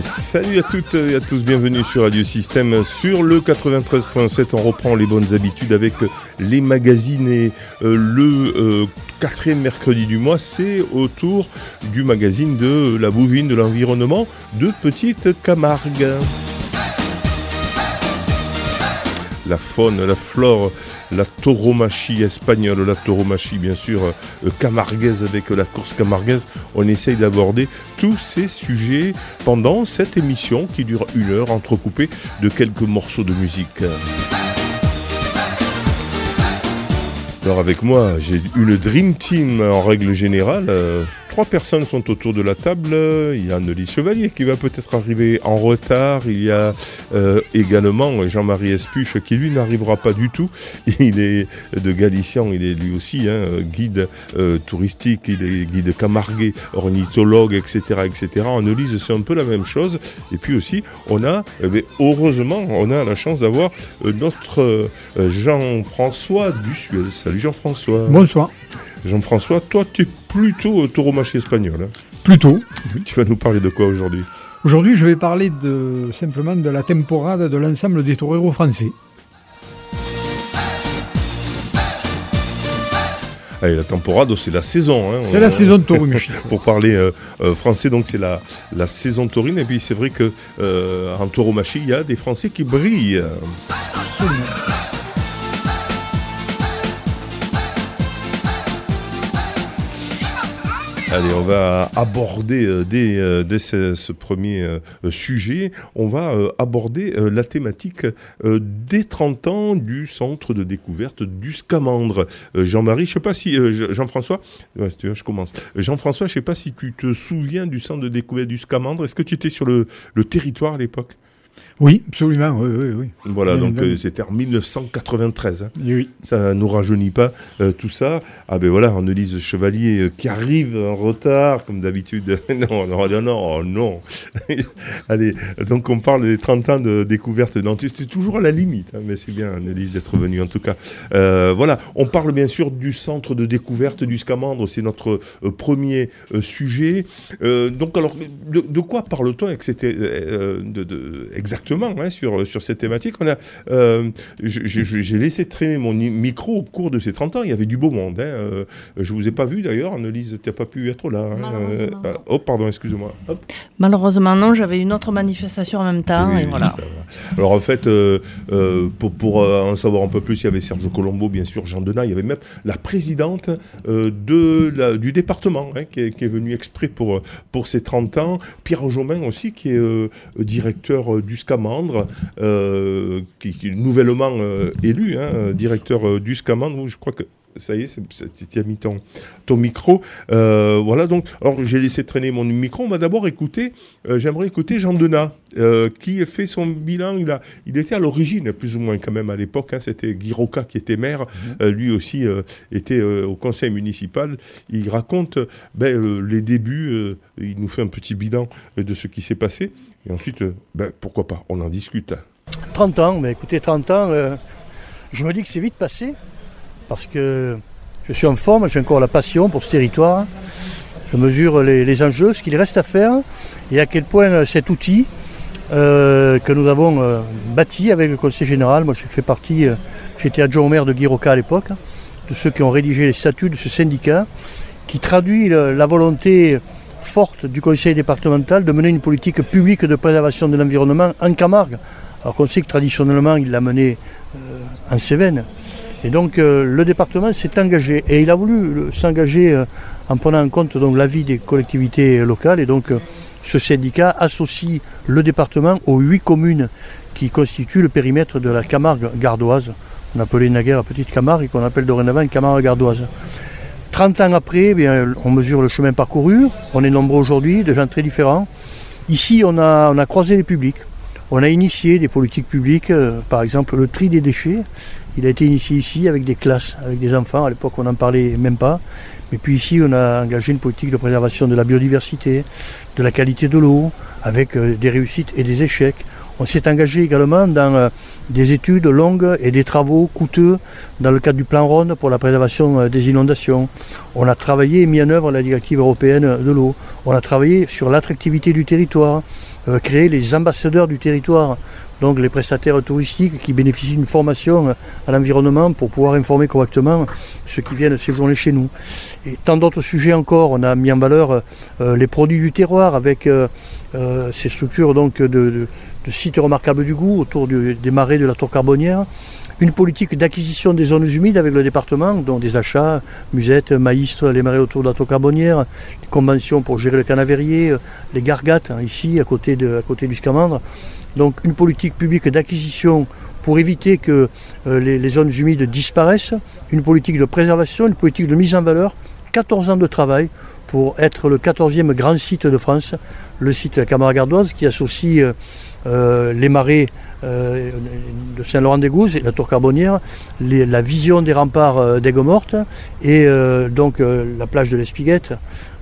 Salut à toutes et à tous, bienvenue sur Radio Système. Sur le 93.7, on reprend les bonnes habitudes avec les magazines et euh, le euh, quatrième mercredi du mois, c'est autour du magazine de la bouvine, de l'environnement de Petite Camargue. La faune, la flore la tauromachie espagnole, la tauromachie bien sûr euh, camarguaise avec la course camarguaise. On essaye d'aborder tous ces sujets pendant cette émission qui dure une heure entrecoupée de quelques morceaux de musique. Alors avec moi, j'ai une Dream Team en règle générale. Euh, Trois personnes sont autour de la table. Il y a Annelise Chevalier qui va peut-être arriver en retard. Il y a euh, également Jean-Marie Espuche qui lui n'arrivera pas du tout. Il est de Galician, il est lui aussi hein, guide euh, touristique, il est guide camarguais, ornithologue, etc. etc. Annelise, c'est un peu la même chose. Et puis aussi, on a, eh heureusement, on a la chance d'avoir euh, notre Jean-François Dussuel. Salut Jean-François. Bonsoir. Jean-François, toi, tu es plutôt tauromachie espagnol. Hein plutôt. Tu vas nous parler de quoi aujourd'hui? Aujourd'hui, je vais parler de, simplement de la temporade de l'ensemble des toreros français. Allez, la temporade, c'est la saison. Hein. c'est la saison de taurine. Pour parler euh, euh, français, donc c'est la, la saison taurine. Et puis c'est vrai que euh, en tauromachie, il y a des Français qui brillent. Allez, on va aborder euh, dès, euh, ce, premier euh, sujet, on va aborder la thématique des 30 ans du centre de découverte du Scamandre. Jean-Marie, je sais pas si Jean-François, je commence. Jean-François, je sais pas si tu te souviens du centre de découverte du Scamandre. Est-ce que tu étais sur le territoire à l'époque? Oui, absolument, oui, oui, oui. Voilà, donc euh, c'était en 1993. Hein. Oui. Ça nous rajeunit pas euh, tout ça. Ah ben voilà, Annelise Chevalier euh, qui arrive en retard, comme d'habitude. non, non, non, non, non. Allez, donc on parle des 30 ans de découverte dentiste. C'est toujours à la limite, hein, mais c'est bien, Annelise, d'être venue en tout cas. voilà, on parle bien sûr du centre de découverte du Scamandre, c'est notre premier sujet. donc alors, de, quoi parle-t-on exactement Hein, sur, sur cette thématique. On a, euh, j'ai laissé traîner mon micro au cours de ces 30 ans. Il y avait du beau monde. Hein. Euh, je vous ai pas vu d'ailleurs, Annelise, tu n'as pas pu être là. Hein. Euh, oh, pardon, excuse-moi. Malheureusement, non, j'avais une autre manifestation en même temps. et voilà. Alors en fait, pour, pour en savoir un peu plus, il y avait Serge Colombo, bien sûr, Jean Denat, il y avait même la présidente de la, du département qui est, qui, est, venue exprès pour, pour ces 30 ans. Pierre Jomain aussi, qui est directeur du SCAM euh, qui, est nouvellement euh, élu, hein, directeur euh, du SCAMANDRE, je crois que ça y est, tu as mis ton, ton micro. voilà, donc, alors j'ai laissé traîner mon micro. On va d'abord écouter, j'aimerais écouter Jean Denat, qui fait son bilan. Il, a, il était à l'origine, plus ou moins quand même à l'époque. Hein, C'était Guy Roca qui était maire. Mhm. lui aussi était au conseil municipal. Il raconte ben, les débuts. il nous fait un petit bilan de ce qui s'est passé. Et ensuite, euh, ben, pourquoi pas, on en discute. 30 ans, mais écoutez, 30 ans, euh, je me dis que c'est vite passé, parce que je suis en forme, j'ai encore la passion pour ce territoire. Je mesure les, enjeux, ce qu'il reste à faire, et à quel point euh, cet outil que nous avons bâti avec le Conseil général, moi j'ai fait partie, j'étais adjoint au maire de Guiroca à l'époque, de ceux qui ont rédigé les statuts de ce syndicat, qui traduit la volonté forte du conseil départemental de mener une politique publique de préservation de l'environnement en Camargue. Alors qu'on sait que traditionnellement, il l'a mené euh, en Cévennes. Et donc euh, le département s'est engagé et il a voulu s'engager euh, en prenant en compte l'avis des collectivités locales et donc ce syndicat associe le département aux huit communes qui constituent le périmètre de la Camargue gardoise. On appelait naguère petite Camargue et qu'on appelle dorénavant Camargue gardoise. 30 ans après, eh on mesure le chemin parcouru. On est nombreux aujourd'hui, de gens très différents. Ici, on a, on a croisé les publics. On a initié des politiques publiques, euh, par exemple le tri des déchets. Il a été initié ici avec des classes, avec des enfants. À l'époque, on n'en parlait même pas. Mais puis ici, on a engagé une politique de préservation de la biodiversité, de la qualité de l'eau, avec euh, des réussites et des échecs. On s'est engagé également dans euh, des études longues et des travaux coûteux dans le cadre du plan Rhône pour la préservation euh, des inondations. On a travaillé et mis en œuvre la directive européenne de l'eau. On a travaillé sur l'attractivité du territoire, euh, créer les ambassadeurs du territoire donc les prestataires touristiques qui bénéficient d'une formation à l'environnement pour pouvoir informer correctement ceux qui viennent séjourner chez nous. Et tant d'autres sujets encore, on a mis en valeur euh, les produits du terroir avec euh, euh, ces structures donc, de, sites remarquables du goût autour des marais de la tour carbonnière une politique d'acquisition des zones humides avec le département, dont des achats, musettes, maïs, les marais autour de la tour carbonnière, les conventions pour gérer le canavérier, les gargates hein, ici à côté, de, à côté du Scamandre. Donc une politique publique d'acquisition pour éviter que euh, les, zones humides disparaissent, une politique de préservation, une politique de mise en valeur, 14 ans de travail pour être le 14e grand site de France, le site de qui associe euh, euh, les marais de Saint-Laurent-des-Gouzes et la tour carbonnière, la vision des remparts d'Aigues-Mortes et donc la plage de l'Espiguette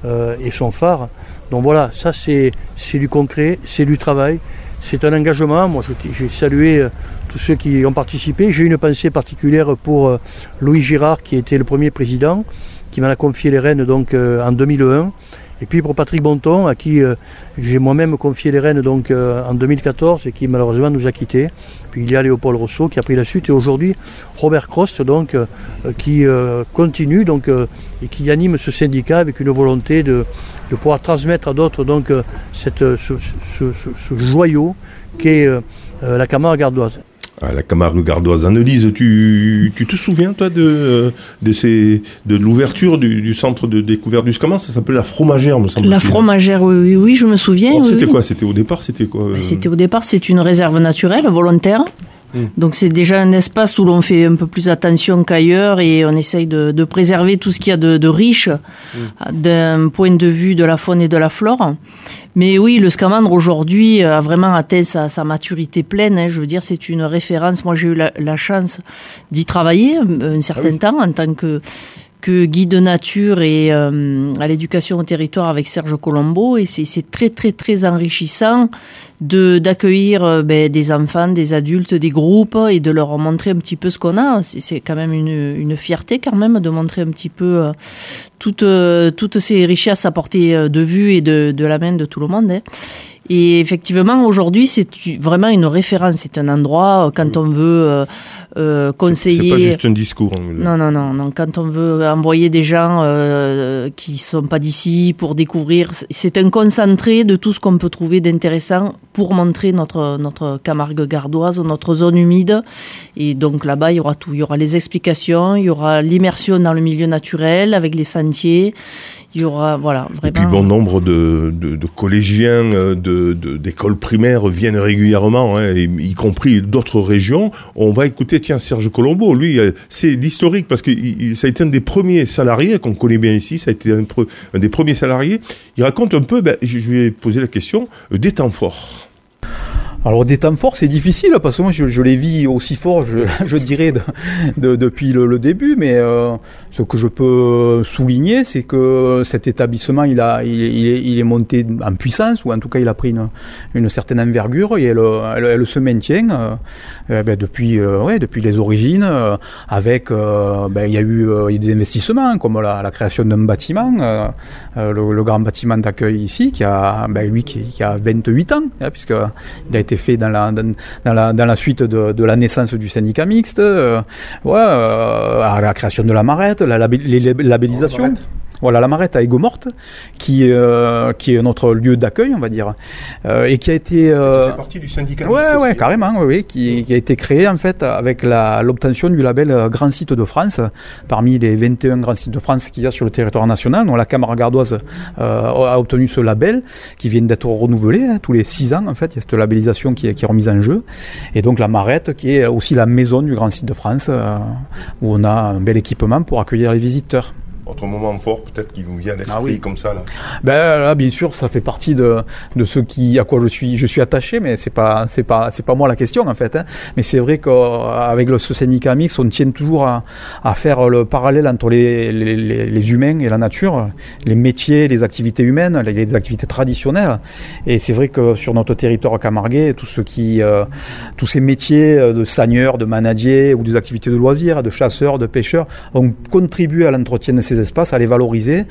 et son phare. Donc voilà, ça c'est du concret, c'est du travail, c'est un engagement. Moi, j'ai salué euh, tous ceux qui ont participé. J'ai une pensée particulière pour euh, Louis Girard, qui était le premier président, qui m'a confié les rênes donc, euh, en 2001. Et puis pour Patrick Bonton, à qui j'ai moi-même confié les rênes donc, en 2014 et qui malheureusement nous a quittés. Puis il y a Léopold Rousseau qui a pris la suite et aujourd'hui Robert Crost donc, qui continue donc, et qui anime ce syndicat avec une volonté de, de pouvoir transmettre à d'autres donc euh, cette, euh, ce, joyau qu'est euh, la Camargue gardoise. Ah, la Camargue gardoise. Annelise, tu, tu te souviens, toi, de, de, ces, de l'ouverture du, centre de découverte du Comment Ça s'appelle la fromagère, me semble La fromagère, oui, oui, je me souviens. c'était quoi? C'était au départ C'était quoi ben, C'était au départ, c'est une réserve naturelle, volontaire. Mm. Donc c'est déjà un espace où l'on fait un peu plus attention qu'ailleurs et on essaye de, de, préserver tout ce qu'il y a de, de riche mm. d'un point de vue de la faune et de la flore. Mais oui, le scamandre aujourd'hui a vraiment atteint sa, sa maturité pleine. Hein. Je veux dire, c'est une référence. Moi, j'ai eu la, la chance d'y travailler un certain ah temps en tant que que guide nature et euh, à l'éducation au territoire avec Serge Colombo et c'est très très très enrichissant de d'accueillir euh, ben, des enfants, des adultes, des groupes et de leur montrer un petit peu ce qu'on a. C'est quand même une, une fierté quand même de montrer un petit peu euh, toutes toutes ces richesses à portée de vue et de, de la main de tout le monde. Hein. Et effectivement, aujourd'hui, c'est vraiment une référence. C'est un endroit quand on veut euh, conseiller. C'est pas juste un discours. Non, non, non, non. Quand on veut envoyer des gens euh, qui sont pas d'ici pour découvrir, c'est un concentré de tout ce qu'on peut trouver d'intéressant pour montrer notre notre Camargue gardoise, notre zone humide. Et donc là-bas, il y aura tout. Il y aura les explications, il y aura l'immersion dans le milieu naturel avec les sentiers il y aura voilà vraiment. Et puis bon nombre de, de, de collégiens euh, de d'écoles primaires viennent régulièrement, hein, y compris d'autres régions. On va écouter tiens Serge Colombo, lui euh, c'est l'historique parce que ça a été un des premiers salariés qu'on connaît bien ici, ça a été un, un, des premiers salariés. Il raconte un peu, ben, je, je lui ai posé la question euh, des temps forts. Alors des temps forts, c'est difficile parce que moi je, je les vis aussi fort, je, dirais, de, depuis le, début. Mais euh, ce que je peux souligner, c'est que cet établissement, il, a, il, est, monté en puissance, ou en tout cas il a pris une, certaine envergure et elle, elle, se maintient euh, eh ben, depuis, euh, depuis les origines. Euh, avec, ben, il y a eu des investissements comme la, création d'un bâtiment, le, grand bâtiment d'accueil ici, qui a, ben, lui qui, qui a 28 ans, hein, puisque il a été fait dans la, la, la suite de, la naissance du syndicat mixte, euh, euh, à la création de la marette, la, les labellisations. Voilà, la Marette à Aigues-Mortes, qui, euh, qui est notre lieu d'accueil, on va dire, euh, et qui a été... Euh, qui fait partie du syndicat. Ouais, ouais, carrément, oui, qui, qui, a été créé en fait avec l'obtention du label euh, Grand Site de France, parmi les 21 grands sites de France qu'il y a sur le territoire national. Donc la Camargue gardoise euh, a obtenu ce label, qui vient d'être renouvelé hein, tous les 6 ans, en fait, il y a cette labellisation qui est, qui est remise en jeu. Et donc la Marette, qui est aussi la maison du Grand Site de France, où on a un bel équipement pour accueillir les visiteurs. Votre moment fort, peut-être qui vous vient à l'esprit Ah oui. comme ça là. Ben là, bien sûr, ça fait partie de, de ce qui, à quoi je suis, je suis attaché, mais c'est pas, c'est pas, c'est pas moi la question en fait. hein. Mais c'est vrai qu'avec le, ce syndicat mix, on tient toujours à, à faire le parallèle entre les, les, les- les humains et la nature, les métiers, les activités humaines, les, les activités traditionnelles. Et c'est vrai que sur notre territoire camarguais, tout ce qui, euh, tous ces métiers euh, de sagneurs, de manadiers ou des activités de loisirs, de chasseurs, de pêcheurs, ont contribué à l'entretien de ces espaces, à les valoriser.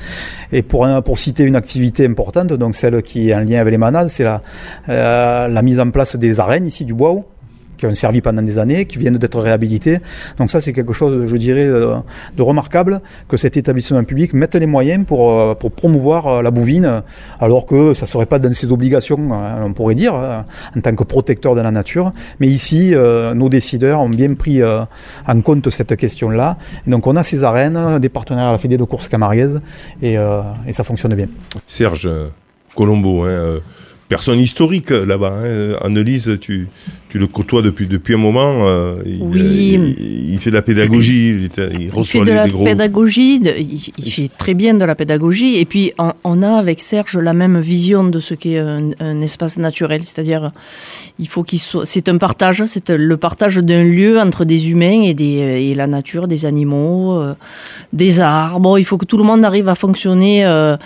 Et pour, pour citer une activité importante, donc celle qui est en lien avec les manades, c'est la, euh, la mise en place des arènes ici du bois qui ont servi pendant des années, qui viennent d'être réhabilitées. Donc ça, c'est quelque chose, je dirais, euh, de remarquable, que cet établissement public mette les moyens pour, euh, promouvoir euh, la bouvine, alors que ça ne serait pas dans ses obligations, hein, on pourrait dire, euh, en tant que protecteur de la nature. Mais ici, nos décideurs ont bien pris en compte cette question-là. Donc on a ces arènes, des partenaires à la Fédé de course camarguaise, et, ça fonctionne bien. Serge Colombo, hein, personne historique euh, là-bas. Hein. Annelise, tu, tu le côtoies depuis, depuis un moment. euh, il, Oui. euh, il, il fait de la pédagogie, il, il reçoit fait de les, la gros. pédagogie, de- il fait très bien de la pédagogie. Et puis, on, on a avec Serge la même vision de ce qu'est un, un espace naturel. C'est-à-dire, il faut qu'il soit. C'est un partage, c'est le partage d'un lieu entre des humains et, des, et la nature, des animaux, euh, des arbres. Il faut que tout le monde arrive à fonctionner. euh,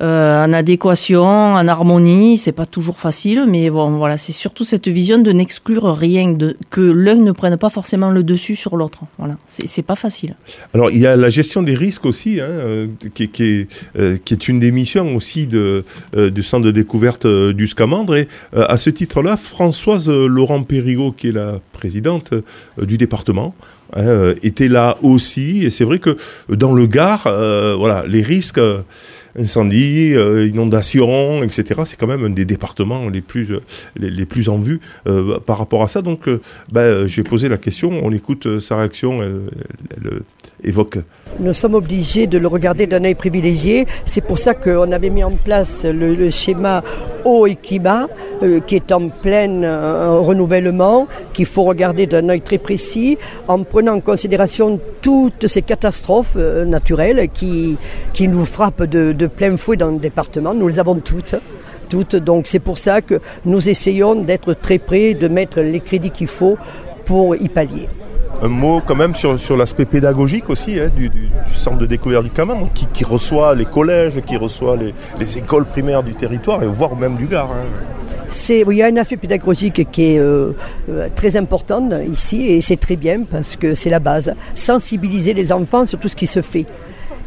euh, en adéquation, en harmonie, c'est pas toujours facile, mais bon, voilà, c'est surtout cette vision de n'exclure rien, que l'un ne prenne pas forcément le dessus sur l'autre. Voilà, c'est pas facile. Alors, il y a la gestion des risques aussi, hein, euh, qui, qui est, euh, qui est une des missions aussi de, du centre de découverte du Scamandre. Et à ce titre-là, Françoise Laurent Périgot, qui est la présidente du département, hein, était là aussi. Et c'est vrai que dans le Gard, voilà, les risques. Euh, incendie, euh, inondation, etc. C'est quand même un des départements les plus, euh, les, plus en vue euh, par rapport à ça. Donc, ben, j'ai posé la question, on écoute sa réaction, elle, évoque. Nous sommes obligés de le regarder d'un œil privilégié. C'est pour ça qu'on avait mis en place le, schéma eau et climat, qui est en plein renouvellement, qu'il faut regarder d'un œil très précis, en prenant en considération toutes ces catastrophes naturelles qui, qui nous frappent de plein fouet dans le département. Nous les avons toutes. Toutes. Donc c'est pour ça que nous essayons d'être très près, de mettre les crédits qu'il faut pour y pallier. Un mot quand même sur, sur l'aspect pédagogique aussi hein, du, du, du centre de découverte du Camandre, qui, qui reçoit les collèges, qui reçoit les, les écoles primaires du territoire, et voire même du Gard. hein. Oui, il y a un aspect pédagogique qui est euh, euh, très important ici et c'est très bien parce que c'est la base. Sensibiliser les enfants sur tout ce qui se fait.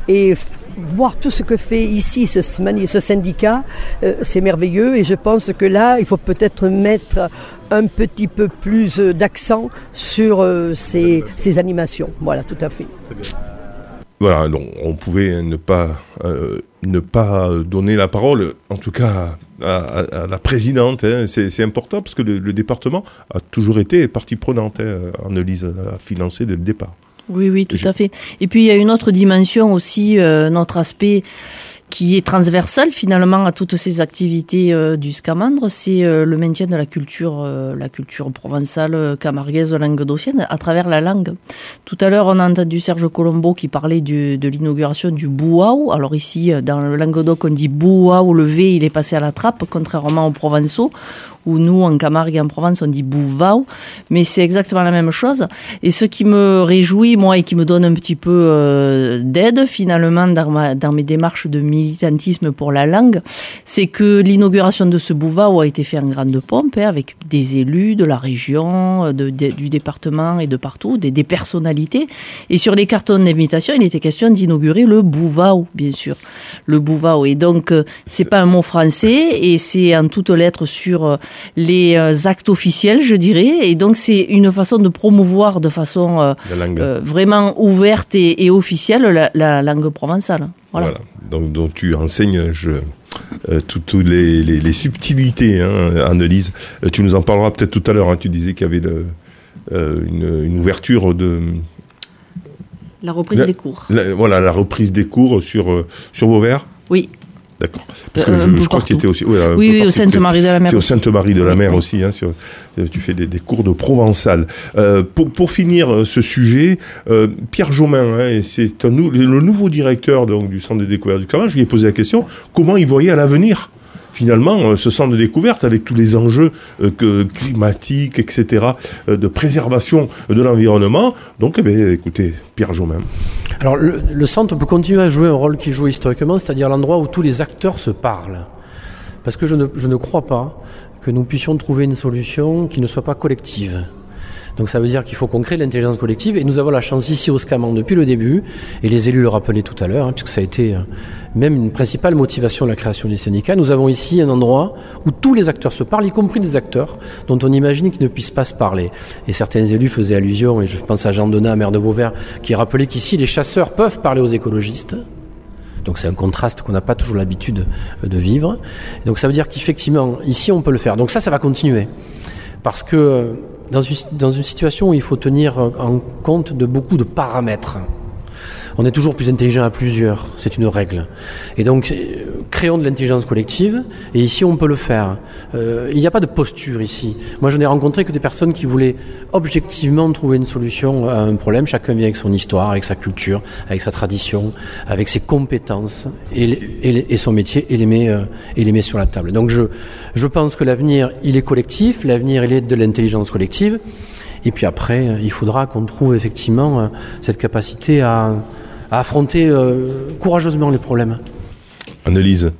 Et voir tout ce que fait ici ce, syndicat, euh, c'est merveilleux et je pense que là, il faut peut-être mettre un petit peu plus d'accent sur euh, ces, ces animations. Voilà, tout à fait. Voilà, donc on pouvait ne pas, euh, ne pas donner la parole, en tout cas à, à- à la présidente. hein. C'est c'est important parce que le, le département a toujours été partie prenante. Hein. Annelise a financé dès le départ. Oui, oui, tout à fait. Et puis il y a une autre dimension aussi, euh, notre aspect qui est transversal finalement à toutes ces activités euh, du Scamandre, c'est euh, le maintien de la culture, euh, la culture provençale, camarguaise, languedocienne, à travers la langue. Tout à l'heure, on a entendu Serge Colombo qui parlait du, de l'inauguration du bouaou. Alors ici, dans le Languedoc, on dit bouaou, le V, il est passé à la trappe, contrairement aux Provençaux, où nous, en Camargue et en Provence, on dit bouvao. Mais c'est exactement la même chose. Et ce qui me réjouit, moi, et qui me donne un petit peu euh, d'aide, finalement, dans, ma, dans mes démarches de militantisme pour la langue, c'est que l'inauguration de ce bouvao a été faite en grande pompe, hein, avec des élus de la région, de, de- du département et de partout, des, des personnalités. Et sur les cartons d'invitation, il était question d'inaugurer le bouvao, bien sûr. Le bouvao. Et donc, euh, c'est pas un mot français, et c'est en toutes lettres sur euh, les euh, actes officiels, je dirais. Et donc, c'est une façon de promouvoir de façon euh, euh, vraiment ouverte et, et officielle la, la langue provençale. Voilà. Voilà. Donc, donc tu enseignes je, euh, toutes les, les, les subtilités, hein, Annelise. Euh, tu nous en parleras peut-être tout à l'heure. hein. Tu disais qu'il y avait le- euh, une, une ouverture de. La reprise La- des cours. la- voilà, la reprise des cours sur, euh, sur Vauvert. Oui. D'accord. Parce que je, je crois que tu étais aussi. oui, oui, au Sainte-Marie de la Mer. Au Sainte-Marie de la Mer aussi. Hein, sur, tu fais des, des, cours de provençal. Euh, pour, pour, finir ce sujet, euh, Pierre Jomain, hein, c'est le nouveau directeur donc, du centre de découverte du Camargue. Je lui ai posé la question comment il voyait à l'avenir finalement euh, ce centre de découverte avec tous les enjeux euh, que, climatiques, etc., euh, de préservation de l'environnement. Donc, eh bien, écoutez, Pierre Jomain. Alors, le, le, centre peut continuer à jouer un rôle qu'il joue historiquement, c'est-à-dire l'endroit où tous les acteurs se parlent. Parce que je ne, je ne crois pas que nous puissions trouver une solution qui ne soit pas collective. Donc ça veut dire qu'il faut qu'on crée l'intelligence collective et nous avons la chance ici au SCAMAN depuis le début, et les élus le rappelaient tout à l'heure, hein, puisque ça a été euh, même une principale motivation de la création des syndicats. Nous avons ici un endroit où tous les acteurs se parlent, y compris des acteurs dont on imagine qu'ils ne puissent pas se parler. Et certains élus faisaient allusion, et je pense à Jean Donat, maire de Vauvert, qui rappelait qu'ici les chasseurs peuvent parler aux écologistes. Donc c'est un contraste qu'on n'a pas toujours l'habitude de vivre. Donc ça veut dire qu'effectivement, ici, on peut le faire. Donc ça, ça va continuer. Parce que dans une, situation où il faut tenir en compte de beaucoup de paramètres. On est toujours plus intelligent à plusieurs, c'est une règle. Et donc, euh, créons de l'intelligence collective, et ici on peut le faire. Euh, il n'y a pas de posture ici. Moi, je n'ai rencontré que des personnes qui voulaient objectivement trouver une solution à un problème. Chacun vient avec son histoire, avec sa culture, avec sa tradition, avec ses compétences et, son métier, et les, met, euh, et les met sur la table. Donc, je, je pense que l'avenir, il est collectif, l'avenir, il est de l'intelligence collective. Et puis après, il faudra qu'on trouve effectivement cette capacité à, affronter euh, courageusement les problèmes. Annelise,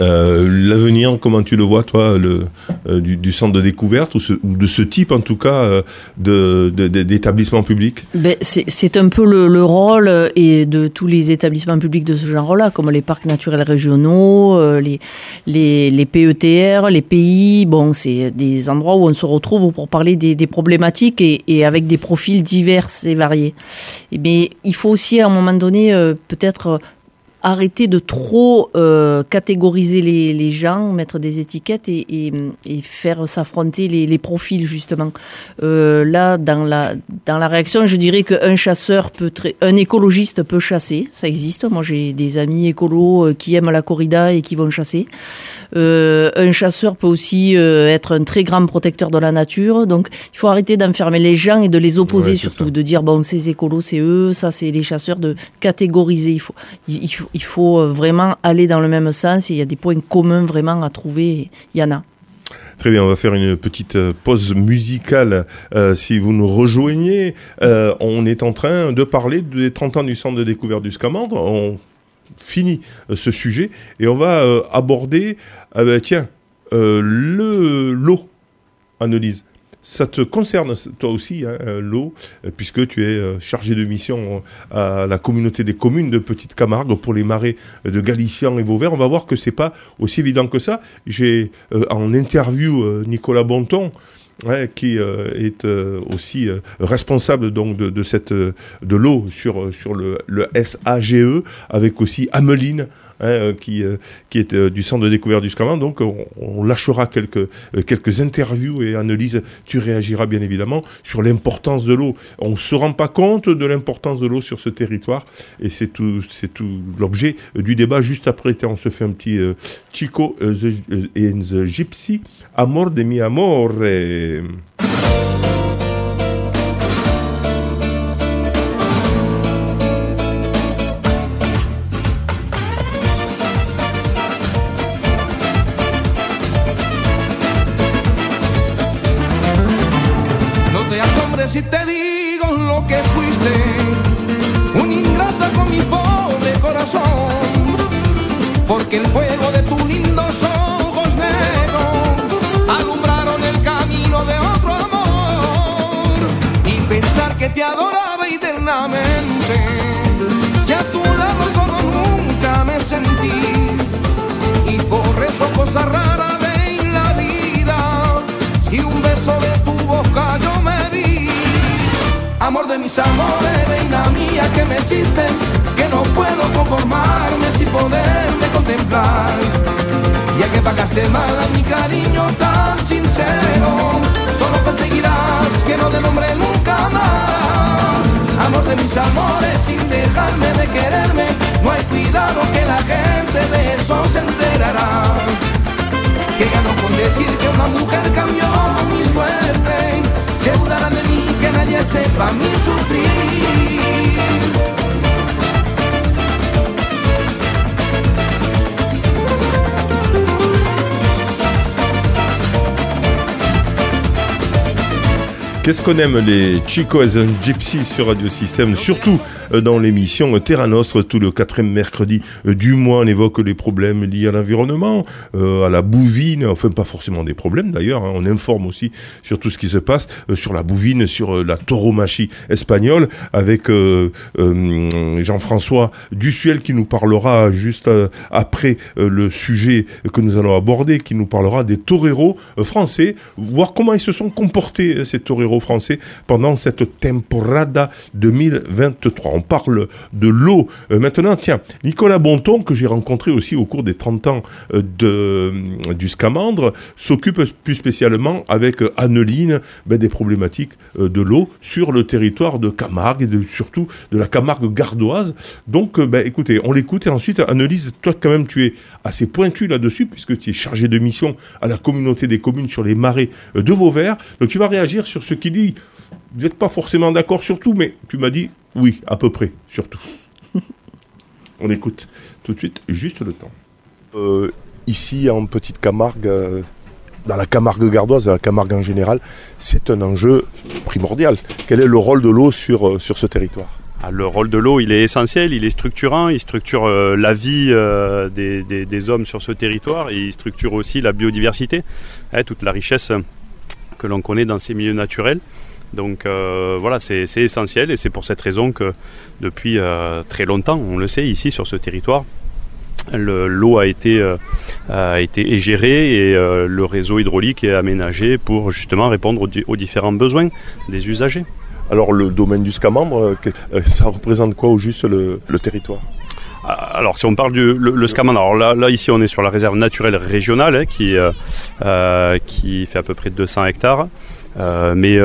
euh, l'avenir, comment tu le vois, toi, euh, du, centre de découverte, ou, de ce type, en tout cas, euh, d'établissement public ben, C'est un peu le, le, rôle et de tous les établissements publics de ce genre-là, comme les parcs naturels régionaux, les, PETR, les pays. Bon, c'est des endroits où on se retrouve pour parler des, problématiques et, avec des profils divers et variés. Mais il faut aussi, à un moment donné, peut-être arrêter de trop euh, catégoriser les, les, gens, mettre des étiquettes et, et, et faire s'affronter les, les, profils justement. Euh, là, dans la dans la réaction, je dirais qu'un chasseur peut, très, un écologiste peut chasser, ça existe. Moi, j'ai des amis écolos euh, qui aiment la corrida et qui vont chasser. Euh, un chasseur peut aussi euh, être un très grand protecteur de la nature. Donc, il faut arrêter d'enfermer les gens et de les opposer ouais, surtout, ça. de dire bon, ces écolos, c'est eux, ça, c'est les chasseurs, de catégoriser. Il faut, il faut, il faut euh, vraiment aller dans le même sens. Il y a des points communs vraiment à trouver. Il y en a. Très bien, on va faire une petite pause musicale euh, si vous nous rejoignez. Euh, on est en train de parler des 30 ans du centre de découverte du Scamandre. On finit euh, ce sujet et on va euh, aborder, euh, tiens, le Annelise. Ça te concerne toi aussi, hein, l'eau, puisque tu es chargé de mission à la communauté des communes de Petite Camargue pour les marais de Galician et Vauvert. On va voir que c'est pas aussi évident que ça. J'ai en interview Nicolas Bonton, Ouais, qui euh, est euh, aussi euh, responsable donc de, de cette de l'eau sur sur le, le SAGE avec aussi Ameline hein, qui qui est du centre de découverte du Scamand donc on, lâchera quelques quelques interviews et analyses. Tu réagiras bien évidemment sur l'importance de l'eau. On se rend pas compte de l'importance de l'eau sur ce territoire et c'est tout c'est tout l'objet du débat. Juste après on se fait un petit Chico the, the Gypsy. Amor de mi amore de mis amores, reina mía que me hiciste, que no puedo conformarme sin poderte contemplar. Ya que pagaste mal a mi cariño tan sincero, solo conseguirás que no te nombre nunca más. Amor de mis amores, sin dejarme de quererme, no hay cuidado que la gente de eso se enterará. Que ganó con decir que una mujer cambió mi suerte Que. Qu'est-ce qu'on aime les Chico and Gypsy sur Radio Système, surtout dans l'émission Terra Nostre, tout le quatrième mercredi euh, du mois, on évoque les problèmes liés à l'environnement, euh, à la bouvine, enfin pas forcément des problèmes d'ailleurs, hein. on informe aussi sur tout ce qui se passe sur la bouvine, sur la tauromachie espagnole, avec Jean-François Dussuel qui nous parlera juste après le sujet que nous allons aborder, qui nous parlera des toreros français, voir comment ils se sont comportés ces toreros français pendant cette temporada 2023. On parle de l'eau. Euh, maintenant, tiens, Nicolas Bonton, que j'ai rencontré aussi au cours des 30 ans euh, euh, du Scamandre, s'occupe plus spécialement avec Anneline ben, des problématiques de l'eau sur le territoire de Camargue et surtout de la Camargue gardoise. Donc, ben, écoutez, on l'écoute et ensuite, Annelise, toi quand même, tu es assez pointu là-dessus puisque tu es chargé de mission à la communauté des communes sur les marais de Vauvert. Donc, tu vas réagir sur ce qui dit, vous n'êtes pas forcément d'accord sur tout, mais tu m'as dit oui, à peu près, surtout. On écoute tout de suite, juste le temps. Euh, ici, en Petite Camargue, euh, dans la Camargue gardoise, dans la Camargue en général, c'est un enjeu primordial. Quel est le rôle de l'eau sur, euh, ce territoire? Ah, le rôle de l'eau, il est essentiel, il est structurant, il structure la vie des, hommes sur ce territoire il structure aussi la biodiversité, hein, toute la richesse que l'on connaît dans ces milieux naturels. Donc euh, voilà, c'est essentiel et c'est pour cette raison que depuis euh, très longtemps, on le sait ici sur ce territoire, l'eau a été, euh, a été gérée et le réseau hydraulique est aménagé pour justement répondre aux, différents besoins des usagers. Alors le domaine du Scamandre, ça représente quoi au juste le territoire? Ah, alors si on parle du le, Scamandre, alors là, là ici on est sur la réserve naturelle régionale hein, qui, euh, qui fait à peu près 200 hectares. Euh, mais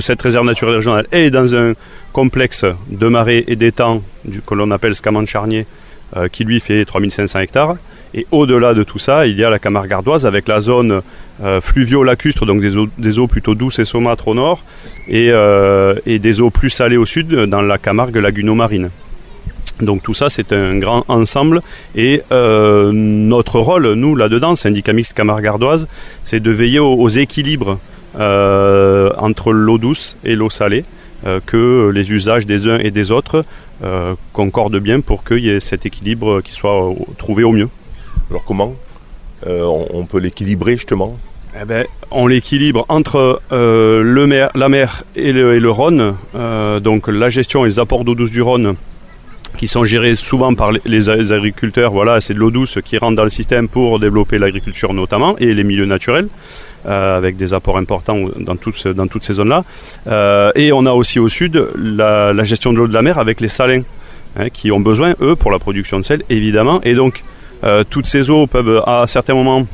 cette réserve naturelle régionale est dans un complexe de marais et d'étangs que l'on appelle Scamandre Charnier qui lui fait 3500 hectares. Et au-delà de tout ça, il y a la Camargue gardoise avec la zone fluvio-lacustre, donc des eaux, plutôt douces et saumâtres au nord, et, des eaux plus salées au sud dans la Camargue laguno-marine. Donc tout ça, c'est un grand ensemble. Et euh, notre rôle, nous, là-dedans, syndicat mixte Camargue-Ardoise, c'est de veiller aux, équilibres euh, entre l'eau douce et l'eau salée, euh, que les usages des uns et des autres concordent bien pour qu'il y ait cet équilibre qui soit trouvé au mieux. Alors comment on peut l'équilibrer justement? Eh ben, on l'équilibre entre le mer, la mer et le, et le Rhône. donc la gestion et les apports d'eau douce du Rhône qui sont gérés souvent par les agriculteurs. Voilà, c'est de l'eau douce qui rentre dans le système pour développer l'agriculture notamment et les milieux naturels. Euh, avec des apports importants dans, toutes, dans toutes ces zones-là. Euh, et on a aussi au sud la, gestion de l'eau de la mer avec les salins, hein, qui ont besoin, eux, pour la production de sel, évidemment. Et donc, euh, toutes ces eaux peuvent, à certains moments,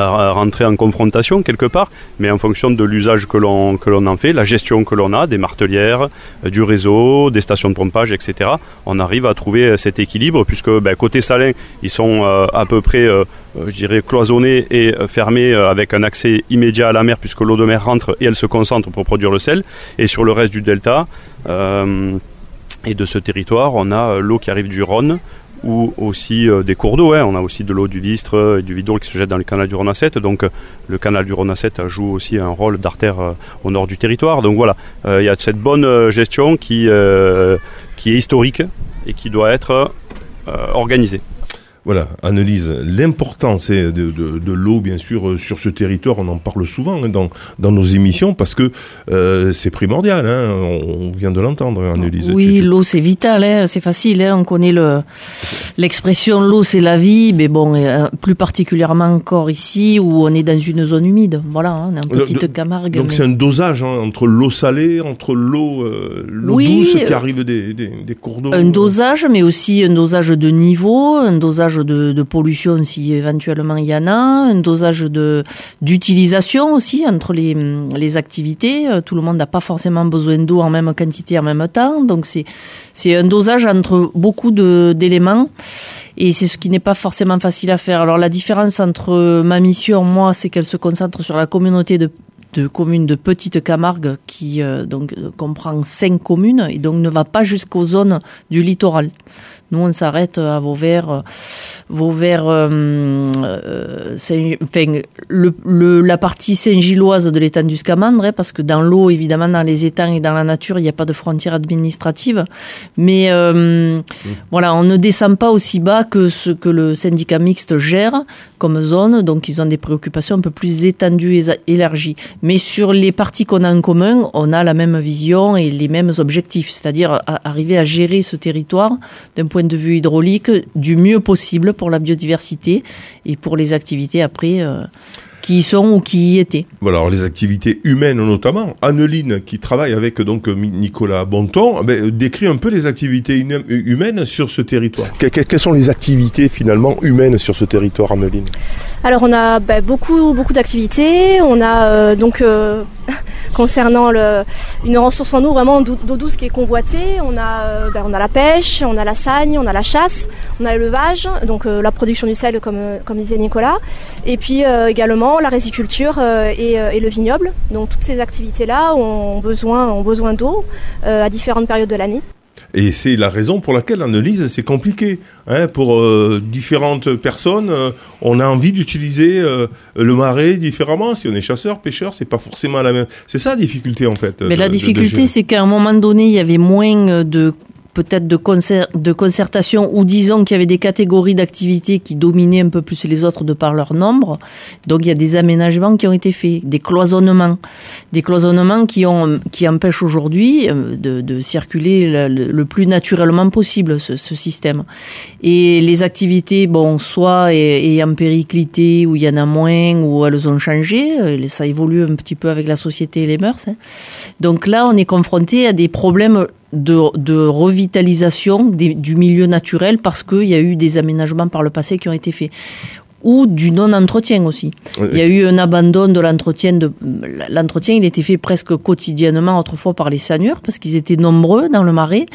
rentrer en confrontation quelque part, mais en fonction de l'usage que l'on que l'on en fait, la gestion que l'on a des martelières, euh, du réseau, des stations de pompage, etc. On arrive à trouver euh, cet équilibre puisque ben, côté salin, ils sont euh, à peu près, je dirais, cloisonnés et fermés avec un accès immédiat à la mer puisque l'eau de mer rentre et elle se concentre pour produire le sel. Et sur le reste du delta. et de ce territoire, on a l'eau qui arrive du Rhône, ou aussi euh, des cours d'eau. Hein. On a aussi de l'eau du Vistre euh, et du Vidol qui se jette dans le canal du 7. Donc euh, le canal du 7 joue aussi un rôle d'artère au nord du territoire. Donc voilà, il y a cette bonne gestion qui est historique et qui doit être organisée. Voilà, analyse l'importance de, de, de l'eau, bien sûr, euh, sur ce territoire. On en parle souvent hein, dans, dans nos émissions parce que euh, c'est primordial. Hein, on vient de l'entendre, analyse. Oui, l'eau, c'est vital. Hein, c'est facile. Hein, on connaît le l'expression l'eau, c'est la vie. Mais bon, euh, plus particulièrement encore ici où on est dans une zone humide. Voilà, hein, on est en petite Camargue. Donc c'est un dosage hein, entre l'eau salée, entre l'eau euh, l'eau douce qui arrive des, des, des cours d'eau. Un dosage, mais aussi un dosage de niveau, un dosage de, pollution si éventuellement il y en a, un dosage d'utilisation aussi entre les, activités. Euh, tout le monde n'a pas forcément besoin d'eau en même quantité en même temps, donc c'est c'est un dosage entre beaucoup d'éléments et c'est ce qui n'est pas forcément facile à faire. Alors la différence entre ma mission, moi, c'est qu'elle se concentre sur la communauté de de communes de Petite Camargue qui euh, donc comprend cinq communes et donc ne va pas jusqu'aux zones du littoral. Nous, on s'arrête à Vauvert, Vauvert, euh, euh, Saint- enfin, la partie Saint-Gilloise de l'étang du Scamandre, hein, parce que dans l'eau, évidemment, dans les étangs et dans la nature, il n'y a pas de frontière administrative. Mais euh, voilà, on ne descend pas aussi bas que ce que le syndicat mixte gère comme zone, donc ils ont des préoccupations un peu plus étendues et élargies. Mais sur les parties qu'on a en commun, on a la même vision et les mêmes objectifs, c'est-à-dire arriver à gérer ce territoire d'un point de vue hydraulique du mieux possible pour la biodiversité et pour les activités après euh, qui y sont ou qui y étaient. Voilà, alors les activités humaines notamment. Anneline, qui travaille avec donc euh, Nicolas Bonton, ben, euh, décrit un peu les activités hum- humaines sur ce territoire. Que- que- quelles sont les activités finalement humaines sur ce territoire, Anneline? Alors on a bah, beaucoup beaucoup d'activités. On a euh, donc euh, concernant une ressource en eau vraiment d'eau douce qui est convoitée. On a euh, bah, on a la pêche, on a la sagne, on a la chasse, on a l'élevage, donc euh, la production du sel comme euh, disait Nicolas. Et puis également la résiculture et, et le vignoble. Donc toutes ces activités là ont besoin ont besoin d'eau à différentes périodes de l'année. Et c'est la raison pour laquelle Annelise, c'est compliqué. Hein, pour euh, différentes personnes, euh, on a envie d'utiliser euh, le marais différemment. Si on est chasseur, pêcheur, c'est pas forcément la même. C'est ça la difficulté en fait. Mais de- la difficulté, c'est qu'à un moment donné, il y avait moins de peut-être de, concer- de concertation ou disons qu'il y avait des catégories d'activités qui dominaient un peu plus les autres de par leur nombre. Donc il y a des aménagements qui ont été faits, des cloisonnements, des cloisonnements qui ont qui empêchent aujourd'hui euh, de, de circuler le, plus naturellement possible ce, système. Et les activités, bon, soit ay- ayant périclité, où il y en a moins, ou elles ont changé, euh, ça évolue un petit peu avec la société et les mœurs. hein. Donc là, on est confronté à des problèmes de, de revitalisation des- du milieu naturel parce qu'il y a eu des aménagements par le passé qui ont été faits. Ou du non-entretien aussi. Il y a eu un abandon de l'entretien. De, l'entretien, il était fait presque quotidiennement autrefois par les seigneurs parce qu'ils étaient nombreux dans le marais.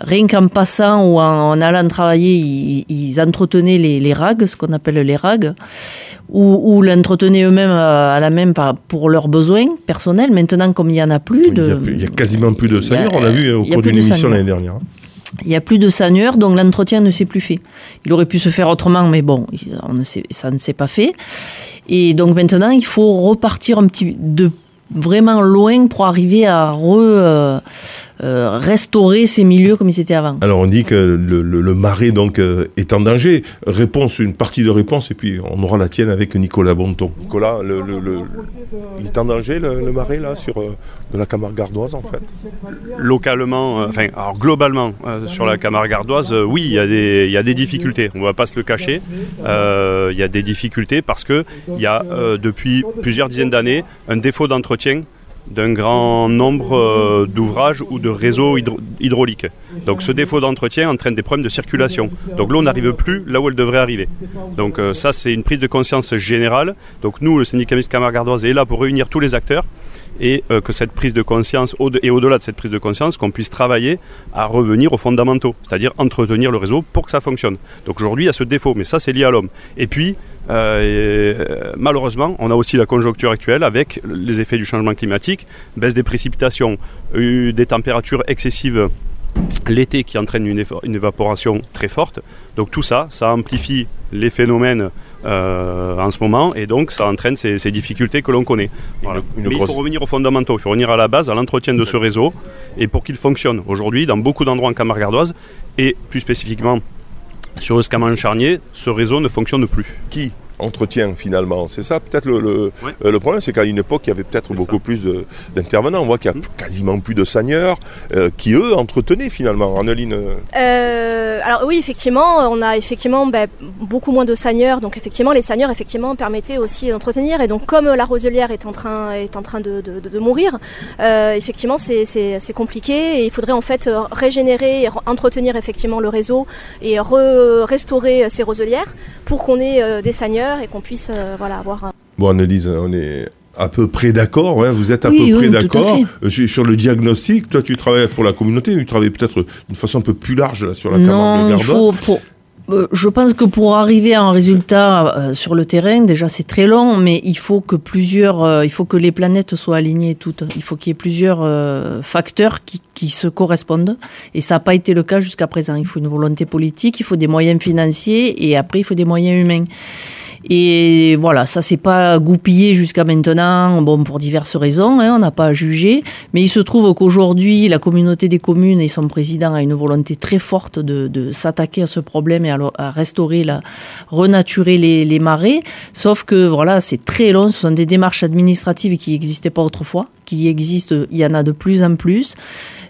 Rien qu'en passant ou en, en allant travailler, ils, ils entretenaient les, les rags, ce qu'on appelle les rags, ou, ou l'entretenaient eux-mêmes à, à la même pour leurs besoins personnels. Maintenant, comme il y en a plus Il y, a, de, il y a quasiment plus de seigneurs, on a vu euh, au cours d'une émission l'année dernière. il n'y a plus de seigneurs, donc l'entretien ne s'est plus fait. Il aurait pu se faire autrement, mais bon, on ne s'est- ça ne s'est pas fait. Et donc maintenant, il faut repartir un petit de vraiment loin pour arriver à re, euh, euh, restaurer ces milieux comme ils étaient avant. Alors on dit que le, le- le marais donc euh, est en danger. Réponse, une partie de réponse, et puis on aura la tienne avec Nicolas Bonton. Nicolas, le, le- le- il est en danger le, le marais là sur euh, de la Camargue gardoise en fait? localement, euh, enfin, alors globalement, euh, sur la Camargue ardoise, euh, oui, il y, a des- il y a des difficultés. On ne va pas se le cacher. Euh, Il y a des difficultés parce que il y a euh, depuis plusieurs dizaines d'années un défaut d'entretien d'un grand nombre euh, d'ouvrages ou de réseaux hydrauliques. Donc ce défaut d'entretien entraîne des problèmes de circulation. Donc l'eau n'arrive plus là où elle devrait arriver. Donc euh, ça c'est une prise de conscience générale. Donc nous, le syndicat mixte Camargue ardoise est là pour réunir tous les acteurs et euh, que cette prise de conscience, et au-delà de cette prise de conscience, qu'on puisse travailler à revenir aux fondamentaux, c'est-à-dire entretenir le réseau pour que ça fonctionne. Donc aujourd'hui, il y a ce défaut, mais ça, c'est lié à l'homme. Et puis, euh, et, euh, malheureusement, on a aussi la conjoncture actuelle avec les effets du changement climatique, baisse des précipitations, des températures excessives l'été qui entraîne une, évaporation très forte. Donc tout ça, ça amplifie les phénomènes euh, en ce moment et donc ça entraîne ces, ces difficultés que l'on connaît. Voilà. une Mais il faut revenir aux fondamentaux, il faut revenir à la base, à l'entretien de ce réseau et pour qu'il fonctionne. Aujourd'hui, dans beaucoup d'endroits en Camargue ardoise et plus spécifiquement sur le Scaman Charnier, ce réseau ne fonctionne plus. Qui? Entretient finalement C'est ça peut-être le, le, Ouais. euh, le problème, c'est qu'à une époque, il y avait peut-être beaucoup ça. plus d'intervenants. On voit qu'il y a Mm. quasiment plus de seigneurs euh, qui eux entretenaient finalement. Anneline, euh, Euh, alors oui, effectivement, on a effectivement ben, beaucoup moins de seigneurs. Donc effectivement, les seigneurs effectivement permettaient aussi d'entretenir. Et donc comme la roselière est en train est en train de, de- de- de mourir, euh, effectivement c'est- compliqué. Et il faudrait en fait régénérer, et re- entretenir effectivement le réseau et re- restaurer ces roselières pour qu'on ait des et qu'on puisse euh, voilà avoir. un- Bon, Annelise, on est à peu près d'accord. hein, vous êtes à Oui, peu oui, près d'accord. Euh, sur, sur le diagnostic. Toi, tu travailles pour la communauté, mais tu travailles peut-être d'une façon un peu plus large là, sur la non, Camargue il faut pour Euh, Je pense que pour arriver à un résultat euh, sur le terrain, déjà c'est très long, mais il faut que plusieurs, euh, il faut que les planètes soient alignées toutes. Il faut qu'il y ait plusieurs euh, facteurs qui, qui se correspondent, et ça n'a pas été le cas jusqu'à présent. Il faut une volonté politique, il faut des moyens financiers, et après il faut des moyens humains. Et voilà, ça s'est pas goupillé jusqu'à maintenant, bon pour diverses raisons, hein, on n'a pas à juger. Mais il se trouve qu'aujourd'hui, la communauté des communes et son président a une volonté très forte de, de s'attaquer à ce problème et à, restaurer, la, renaturer les, les marais. Sauf que voilà, c'est très long, ce sont des démarches administratives qui n'existaient pas autrefois, qui existent, il y en a de plus en plus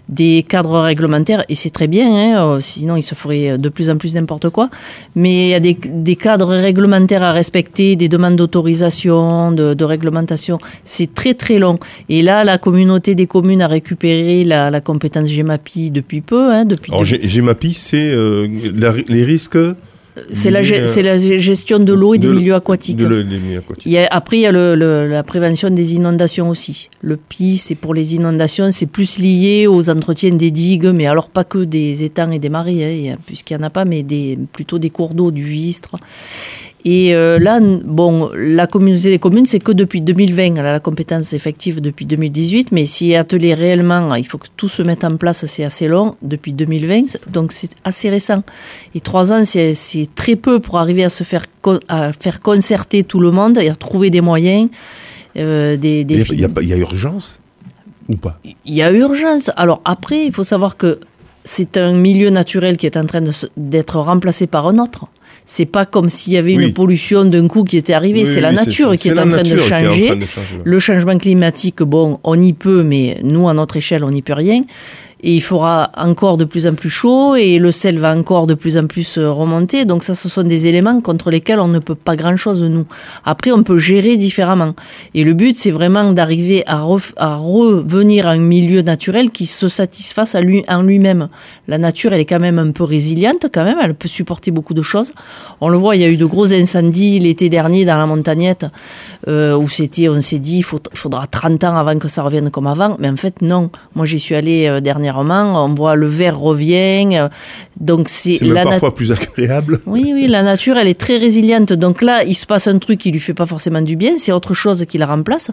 des cadres réglementaires, et c'est très bien, hein, euh, sinon il se ferait de plus en plus n'importe quoi, mais il y a des, des cadres réglementaires à respecter, des demandes d'autorisation, de, de réglementation, c'est très très long. Et là, la communauté des communes a récupéré la, la compétence GEMAPI depuis peu, hein, depuis Alors, GEMAPI, c'est euh, les risques. C'est la, ge- euh, c'est la gestion de l'eau et des de milieux aquatiques. de des milieux aquatiques. Il y a, après, il y a le, le- la prévention des inondations aussi. Le PI, c'est pour les inondations, c'est plus lié aux entretiens des digues, mais alors pas que des étangs et des marais, hein, puisqu'il n'y en a pas, mais des, plutôt des cours d'eau, du gistre. Et euh, là, bon, la communauté des communes, c'est que depuis 2020, elle a la compétence effective depuis 2018, mais s'il est attelé réellement, il faut que tout se mette en place, c'est assez long, depuis 2020, donc c'est assez récent. Et trois ans, c'est très peu pour arriver à se faire, à faire concerter tout le monde et à trouver des moyens. euh, des, des Il y a- il y, urgence ou pas? Il y a urgence. Alors après, il faut savoir que c'est un milieu naturel qui est en train d'être remplacé par un autre. C'est pas comme s'il y avait Oui. une pollution d'un coup qui était arrivée. Oui, c'est oui, la nature qui est, en train de changer. train de changer. Le changement climatique, bon, on y peut, mais nous, à notre échelle, on n'y peut rien. Et il fera encore de plus en plus chaud et le sel va encore de plus en plus euh, remonter. Donc ça, ce sont des éléments contre lesquels on ne peut pas grand-chose, nous. Après, on peut gérer différemment. Et le but, c'est vraiment d'arriver à, revenir à un milieu naturel qui se satisfasse en lui-même. La nature, elle est quand même un peu résiliente, quand même. Elle peut supporter beaucoup de choses. On le voit, il y a eu de gros incendies l'été dernier dans la montagnette, euh, où c'était, on s'est dit, il faudra 30 ans avant que ça revienne comme avant. Mais en fait, non. Moi, j'y suis allé euh, dernièrement. On voit le vert revient. euh, donc c'est la parfois plus agréable. oui, oui, la nature, elle est très résiliente. Donc là, il se passe un truc qui lui fait pas forcément du bien, c'est autre chose qui la remplace.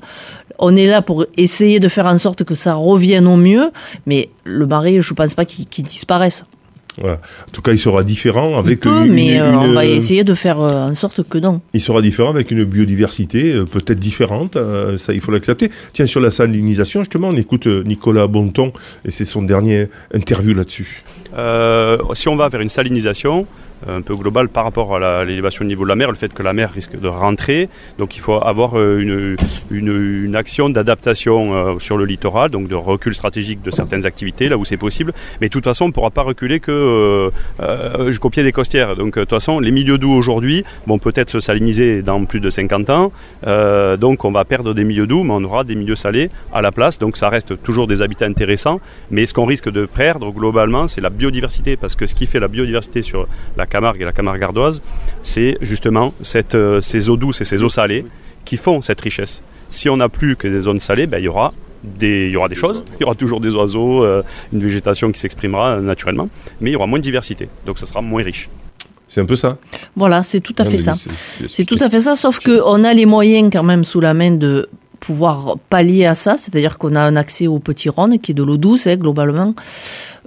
On est là pour essayer de faire en sorte que ça revienne au mieux, mais le marais, je pense pas qu'il qu'il disparaisse. Voilà. En tout cas, il sera différent avec il peut, une, mais euh, une- on va essayer de faire euh, en sorte que non. Il sera différent avec une biodiversité euh, peut-être différente, euh, ça il faut l'accepter. Tiens, sur la salinisation, justement, on écoute Nicolas Bonton et c'est son dernier interview là-dessus. Euh, si on va vers une salinisation un peu globale par rapport à l'élévation du niveau de la mer, le fait que la mer risque de rentrer, donc il faut avoir euh, une, une, action d'adaptation euh, sur le littoral, donc de recul stratégique de certaines activités là où c'est possible. Mais de toute façon, on ne pourra pas reculer que euh, euh, pied des costières. Donc euh, de toute façon, les milieux doux aujourd'hui vont peut-être se saliniser dans plus de 50 ans. Euh, donc on va perdre des milieux doux, mais on aura des milieux salés à la place. Donc ça reste toujours des habitats intéressants. Mais ce qu'on risque de perdre globalement, c'est la biodiversité. Parce que ce qui fait la biodiversité sur la Camargue et la Camargue ardoise, c'est justement cette, euh, ces eaux douces et ces eaux salées qui font cette richesse. Si on n'a plus que des zones salées, ben, il y aura des, il y aura des choses, il y aura toujours des oiseaux, euh, une végétation qui s'exprimera euh, naturellement, mais il y aura moins de diversité, donc ça sera moins riche. C'est un peu ça. Voilà, c'est tout à Non, fait ça. C'est tout à fait ça, sauf qu'on a les moyens quand même sous la main de pouvoir pallier à ça, c'est-à-dire qu'on a un accès au petit Rhône qui est de l'eau douce hein, globalement.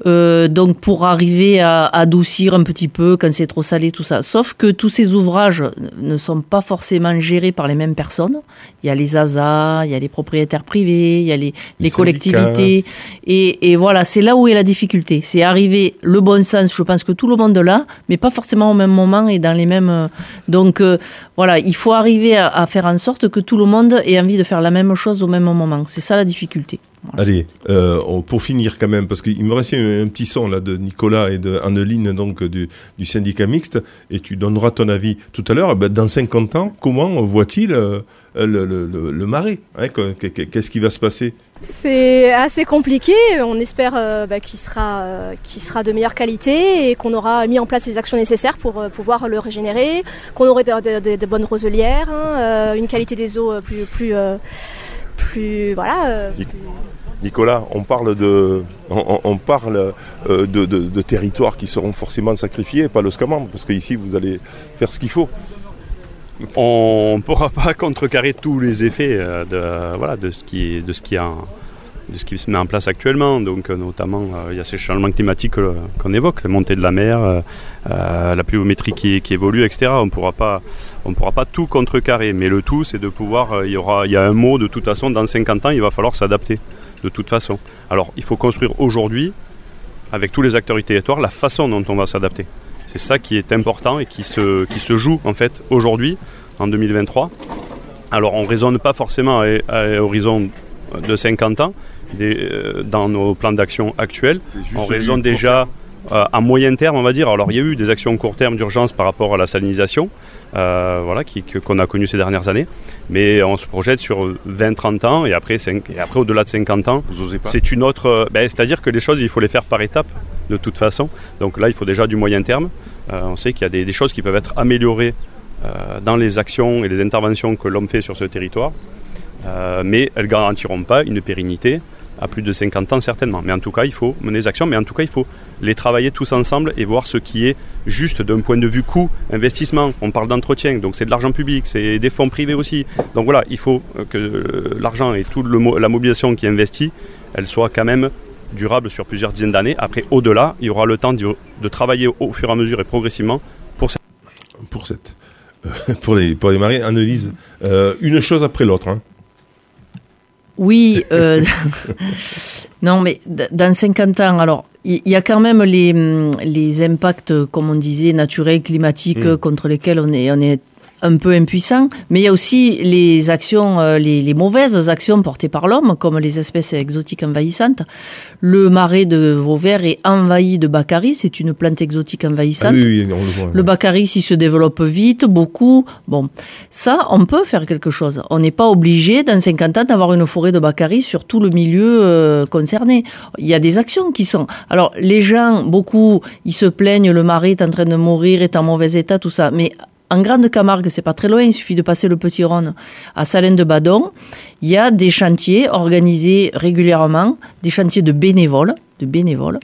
Euh, donc pour arriver à adoucir un petit peu quand c'est trop salé, tout ça. Sauf que tous ces ouvrages ne sont pas forcément gérés par les mêmes personnes. Il y a les ASA, il y a les propriétaires privés, il y a les, les, collectivités. Et, et voilà, c'est là où est la difficulté. C'est arriver le bon sens, je pense que tout le monde l'a, mais pas forcément au même moment et dans les mêmes... euh, Donc euh, voilà, il faut arriver à, à faire en sorte que tout le monde ait envie de faire la même chose au même moment. C'est ça la difficulté. Allez, euh, on- pour finir quand même, parce qu'il me restait un, un petit son là de Nicolas et de Anneline donc du, du syndicat mixte, et tu donneras ton avis tout à l'heure. Eh ben, dans 50 ans, comment voit-il euh, le, le, le- le marais hein, que- que- que- Qu'est-ce qui va se passer? C'est assez compliqué. On espère euh, bah, qu'il sera, de meilleure qualité et qu'on aura mis en place les actions nécessaires pour pouvoir le régénérer, qu'on aurait de, de- de- de bonnes roselières, hein, une qualité des eaux plus, plus, plus voilà. plus- Nicolas, on parle de, on, parle euh, de, territoires qui seront forcément sacrifiés, pas le parce qu'ici vous allez faire ce qu'il faut. On ne pourra pas contrecarrer tous les effets euh, de, voilà, de, ce qui, de, ce qui a- de ce qui se met en place actuellement. Donc, euh, notamment, il y a ces changements climatiques qu'on évoque, la montée de la mer, la pluviométrie qui, évolue, etc. On on pourra pas tout contrecarrer. Mais le tout, c'est de pouvoir. Il y, aura, il y a un mot, de toute façon, dans 50 ans, il va falloir s'adapter, de toute façon. Alors, il faut construire aujourd'hui, avec tous les acteurs du territoire, la façon dont on va s'adapter. C'est ça qui est important et qui se, qui se joue en fait aujourd'hui, en 2023. Alors on ne raisonne pas forcément à, à horizon de 50 ans des- euh, dans nos plans d'action actuels. On raisonne déjà euh, à moyen terme, on va dire. Alors il y a eu des actions court terme d'urgence par rapport à la salinisation, euh, voilà, qu'on a connu ces dernières années. Mais on se projette sur 20-30 ans et après, cinq- et après au-delà de 50 ans, Vous osez pas c'est une autre. euh, ben, C'est-à-dire que les choses, il faut les faire par étapes, de toute façon. Donc là, il faut déjà du moyen terme. Euh, on sait qu'il y a des, des choses qui peuvent être améliorées euh, dans les actions et les interventions que l'homme fait sur ce territoire, mais elles ne garantiront pas une pérennité à plus de 50 ans certainement. Mais en tout cas, il faut mener des actions, mais en tout cas, il faut les travailler tous ensemble et voir ce qui est juste d'un point de vue coût, investissement. On parle d'entretien, donc c'est de l'argent public, c'est des fonds privés aussi. Donc voilà, il faut euh, que euh, l'argent et toute la mobilisation qui est investie, elle soit quand même durable sur plusieurs dizaines d'années. Après, au-delà, il y aura le temps de, travailler au fur et à mesure et progressivement pour cette pour cette pour les pour les marées. Annelise, euh, une chose après l'autre. hein. Oui, euh, non, mais dans 50 ans, alors, il y, y a quand même les, les impacts, comme on disait, naturels, climatiques, Mm. contre lesquels on est, on est un peu impuissant, mais il y a aussi les actions, euh, les, les mauvaises actions portées par l'homme, comme les espèces exotiques envahissantes. Le marais de Vauvert est envahi de baccaris, c'est une plante exotique Ah envahissante. oui, oui, on le voit. Le baccaris, il se développe vite, beaucoup. Bon, ça, on peut faire quelque chose. On n'est pas obligé, dans 50 ans, d'avoir une forêt de baccaris sur tout le milieu euh, concerné. Il y a des actions qui sont... Alors, les gens, beaucoup, ils se plaignent, le marais est en train de mourir, est en mauvais état, tout ça. Mais en Grande Camargue, c'est pas très loin, il suffit de passer le Petit Rhône à Salène de Badon. Il y a des chantiers organisés régulièrement, des chantiers de bénévoles, de bénévoles,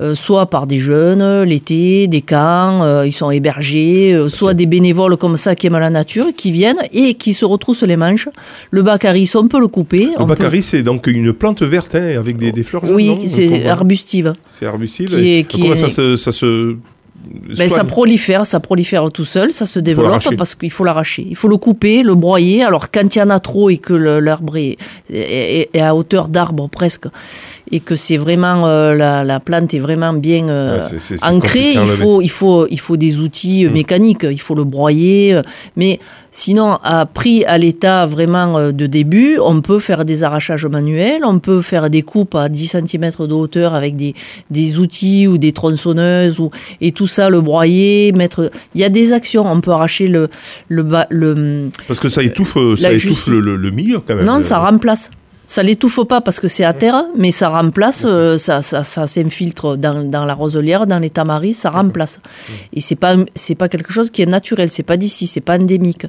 euh, soit par des jeunes l'été, des camps, euh, ils sont hébergés, euh, soit des bénévoles comme ça qui aiment la nature, qui viennent et qui se retroussent les manches. Le baccaris, on peut le couper. Le on peut- baccaris, c'est donc une plante verte hein, avec des, des fleurs jaunes, Oui, c'est arbustive. C'est arbustive. Qui et est- qui comment est- ça se, ça se Ben, ça prolifère, ça prolifère tout seul, ça se développe parce qu'il faut l'arracher. Il faut le couper, le broyer. Alors quand il y en a trop et que l'arbre est, est- est à hauteur d'arbre presque, et que c'est vraiment euh, la, la plante est vraiment bien euh, Ouais, c'est- c'est- c'est ancrée, il faut il faut il faut des outils euh, Mm. mécaniques, il faut le broyer. Mais sinon, à pris à l'état vraiment de début, on peut faire des arrachages manuels, on peut faire des coupes à 10 cm de hauteur avec des des outils ou des tronçonneuses ou et tout ça le broyer, mettre. Il y a des actions, on peut arracher le le le Parce que ça étouffe, ça étouffe le, le- le milieu quand même. non, ça remplace. Ça l'étouffe pas parce que c'est à terre, mais ça remplace, euh, ça, ça, ça s'infiltre dans, dans la roselière, dans les tamaris, ça remplace. Et c'est pas, c'est pas quelque chose qui est naturel, c'est pas d'ici, c'est pas endémique.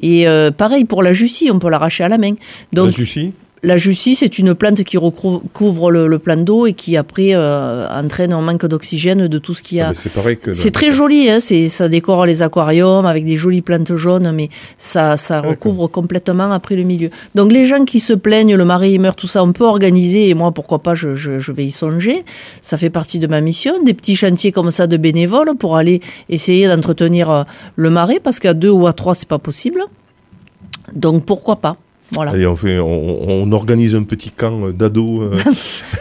Et euh, pareil pour la jussie, on peut l'arracher à la main. La Donc Jussie la jussie, c'est une plante qui recouvre le, le plan d'eau et qui après euh, entraîne un manque d'oxygène de tout ce qu'il y Ah, a. mais C'est pareil que. C'est très joli, hein, c'est, ça décore les aquariums avec des jolies plantes jaunes, mais ça, ça recouvre complètement après le milieu. Donc les gens qui se plaignent, le mari meurt, tout ça, on peut organiser, et moi pourquoi pas, je, je, je vais y songer. Ça fait partie de ma mission, des petits chantiers comme ça de bénévoles pour aller essayer d'entretenir euh, le marais, parce qu'à deux ou à trois, c'est pas possible. Donc pourquoi pas voilà. Allez, on, fait, on, on organise un petit camp euh, d'ados.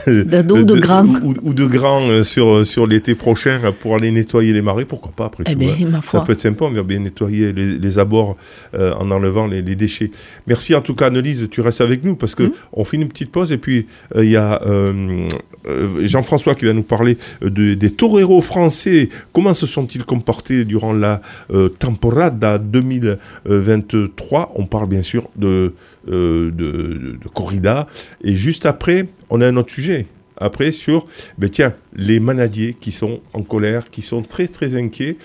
euh, D'ados ou de grands. Ou, ou de grands euh, sur, sur l'été prochain euh, pour aller nettoyer les marais, pourquoi pas après Eh tout. ben, hein. ma foi. Ça peut être sympa, on va bien nettoyer les, les abords euh, en enlevant les, les déchets. Merci en tout cas, Annelise, tu restes avec nous parce que Mm. on fait une petite pause et puis euh, il y a euh, euh, Jean-François qui va nous parler euh, de- des toreros français. Comment se sont-ils comportés durant la euh, temporada 2023 On parle bien sûr de, euh, de, de- de corrida. Et juste après, on a un autre sujet. Après sur, ben tiens, les manadiers qui sont en colère, qui sont très très inquiets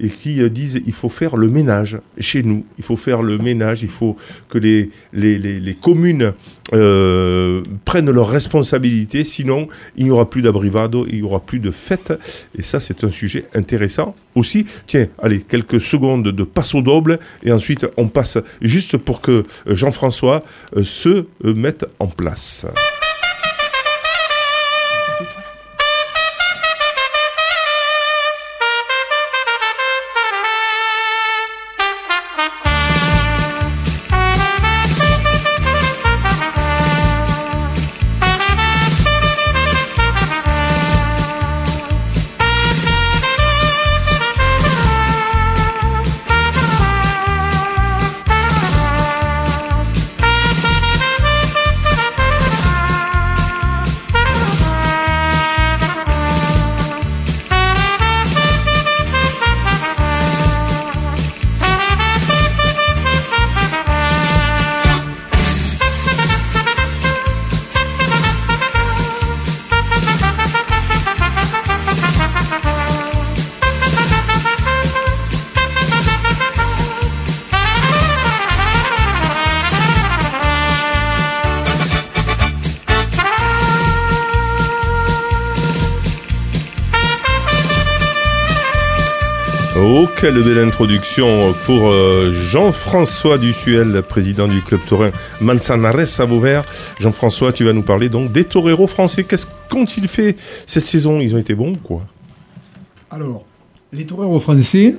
et qui euh, disent il faut faire le ménage chez nous, il faut faire le ménage, il faut que les, les, les, les communes euh, prennent leurs responsabilités, sinon il n'y aura plus d'abrivado, il n'y aura plus de fête. Et ça, c'est un sujet intéressant aussi. Tiens, allez, quelques secondes de passe au double et ensuite on passe juste pour que euh, Jean-François se mette en place. Quelle belle introduction pour euh, Jean-François Dussuel, président du club taurin Manzanares à Vauvert. Jean-François, tu vas nous parler donc des toreros français. Qu'est-ce qu'ont-ils fait cette saison? Ils ont été bons ou quoi? Alors, les toreros français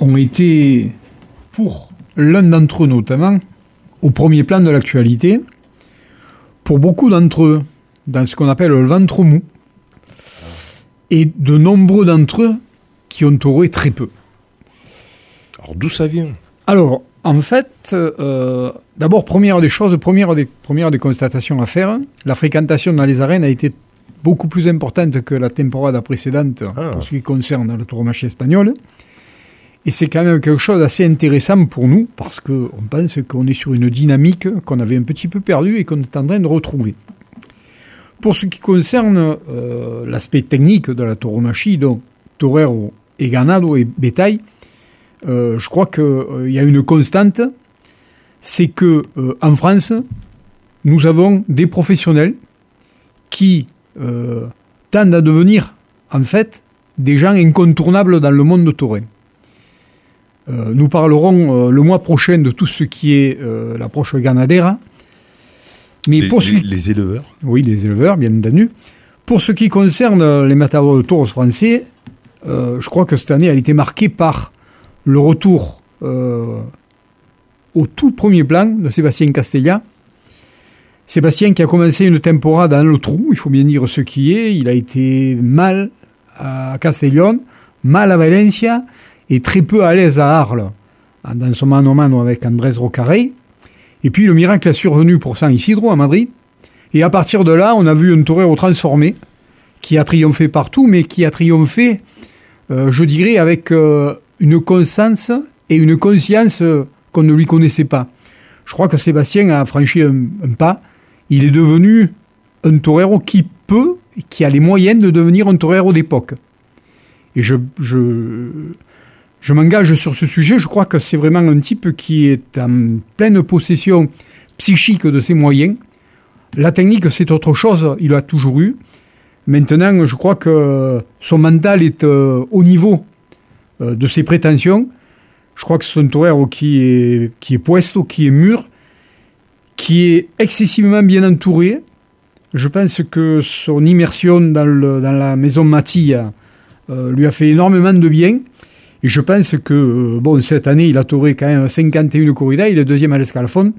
ont été, pour l'un d'entre eux notamment, au premier plan de l'actualité. Pour beaucoup d'entre eux, dans ce qu'on appelle le ventre mou. Et de nombreux d'entre eux qui ont toré très peu. Alors d'où ça vient? Alors, en fait, euh, d'abord, première des choses, première des, première des constatations à faire, la fréquentation dans les arènes a été beaucoup plus importante que la temporada précédente Ah. pour ce qui concerne le tauromachie espagnol. Et c'est quand même quelque chose d'assez intéressant pour nous, parce qu'on pense qu'on est sur une dynamique qu'on avait un petit peu perdue et qu'on est en train de retrouver. Pour ce qui concerne euh, l'aspect technique de la tauromachie, donc torero et ganado et bétail, euh, je crois qu'il y a une constante, c'est que euh, en France, nous avons des professionnels qui euh, tendent à devenir, en fait, des gens incontournables dans le monde taurin. Euh, nous parlerons euh, le mois prochain de tout ce qui est euh, l'approche ganadera. Mais les, pour ce les- éleveurs oui, les éleveurs, bien entendu. Pour ce qui concerne euh, les matadors de tauros français, euh, je crois que cette année, elle été marquée par le retour euh, au tout premier plan de Sébastien Castella. Sébastien qui a commencé une temporade dans le trou, il faut bien dire ce qui est. Il a été mal à Castellón, mal à Valencia et très peu à l'aise à Arles, dans son mano a mano avec Andrés Rocarey. Et puis le miracle a survenu pour San Isidro à Madrid. Et à partir de là, on a vu un torero transformé, qui a triomphé partout, mais qui a triomphé, je dirais, avec euh, une constance et une conscience euh, qu'on ne lui connaissait pas. Je crois que Sébastien a franchi un, pas. Il est devenu un torero qui peut, qui a les moyens de devenir un torero d'époque. Et je, je, je m'engage sur ce sujet. Je crois que c'est vraiment un type qui est en pleine possession psychique de ses moyens. La technique, c'est autre chose, il a toujours eu. Maintenant, je crois que son mental est euh, au niveau euh, de ses prétentions. Je crois que c'est un torero qui est, qui est puesto, qui est mûr, qui est excessivement bien entouré. Je pense que son immersion dans, la maison Matilla euh, lui a fait énormément de bien. Et je pense que, bon, cette année, il a touré quand même 51 corridas, il est deuxième à l'escalfon.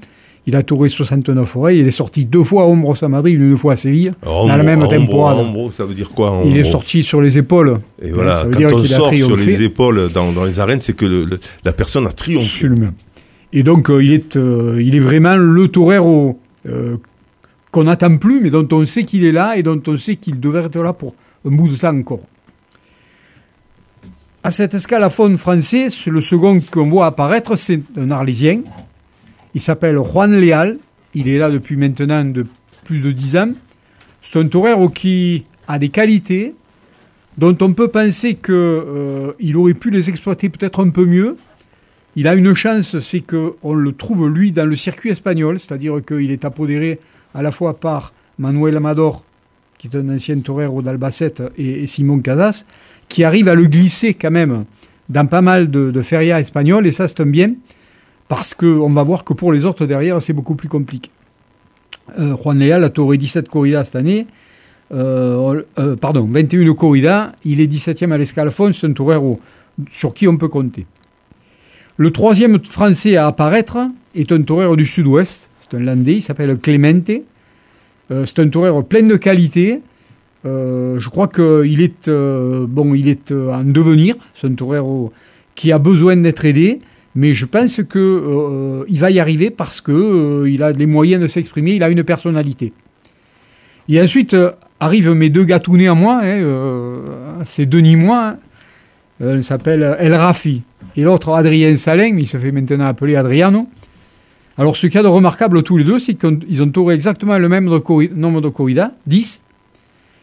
Il a touré 69 oreilles, il est sorti deux fois à Ombros à Madrid, une fois à Séville, dans la même temporade. Ombro, ça veut dire quoi Il est sorti sur les épaules. Et voilà, ça veut quand dire on sort sur les épaules dans, dans les arènes, c'est que le- le- la personne a triomphé. Absolument. Et donc, euh, il, est, euh, il est vraiment le torero euh, qu'on n'attend plus, mais dont on sait qu'il est là et dont on sait qu'il devrait être là pour un bout de temps encore. À cet escalaphone français, le second qu'on voit apparaître, c'est un Arlésien. Il s'appelle Juan Léal. Il est là depuis maintenant plus de 10 ans. C'est un torero qui a des qualités dont on peut penser qu'il euh, aurait pu les exploiter peut-être un peu mieux. Il a une chance, c'est qu'on le trouve lui dans le circuit espagnol, c'est-à-dire qu'il est apodéré à la fois par Manuel Amador, qui est un ancien torero d'Albacete, et, et, Simon Casas, qui arrive à le glisser quand même dans pas mal de, de ferias espagnoles, et ça c'est un bien, parce qu'on va voir que pour les autres derrière, c'est beaucoup plus compliqué. Euh, Juan Leal a toré 17 corridas cette année, euh, euh, pardon, 21 corridas, il est 17e à l'escalafon, c'est un torero sur qui on peut compter. Le troisième français à apparaître est un torero du sud-ouest, c'est un landais, il s'appelle Clemente. C'est un torero plein de qualité. Je crois qu'il est, bon, il est en devenir. C'est un torero qui a besoin d'être aidé, mais je pense qu'il euh, va y arriver parce qu'il il a les moyens de s'exprimer, il a une personnalité. Et ensuite arrivent mes deux gâtounets à moi, hein, c'est Denis Moi, hein. s'appelle El Rafi, et l'autre Adrien Salin, il se fait maintenant appeler Adriano. Alors, ce qu'il y a de remarquable tous les deux, c'est qu'ils ont toré exactement le même nombre de corridas, 10.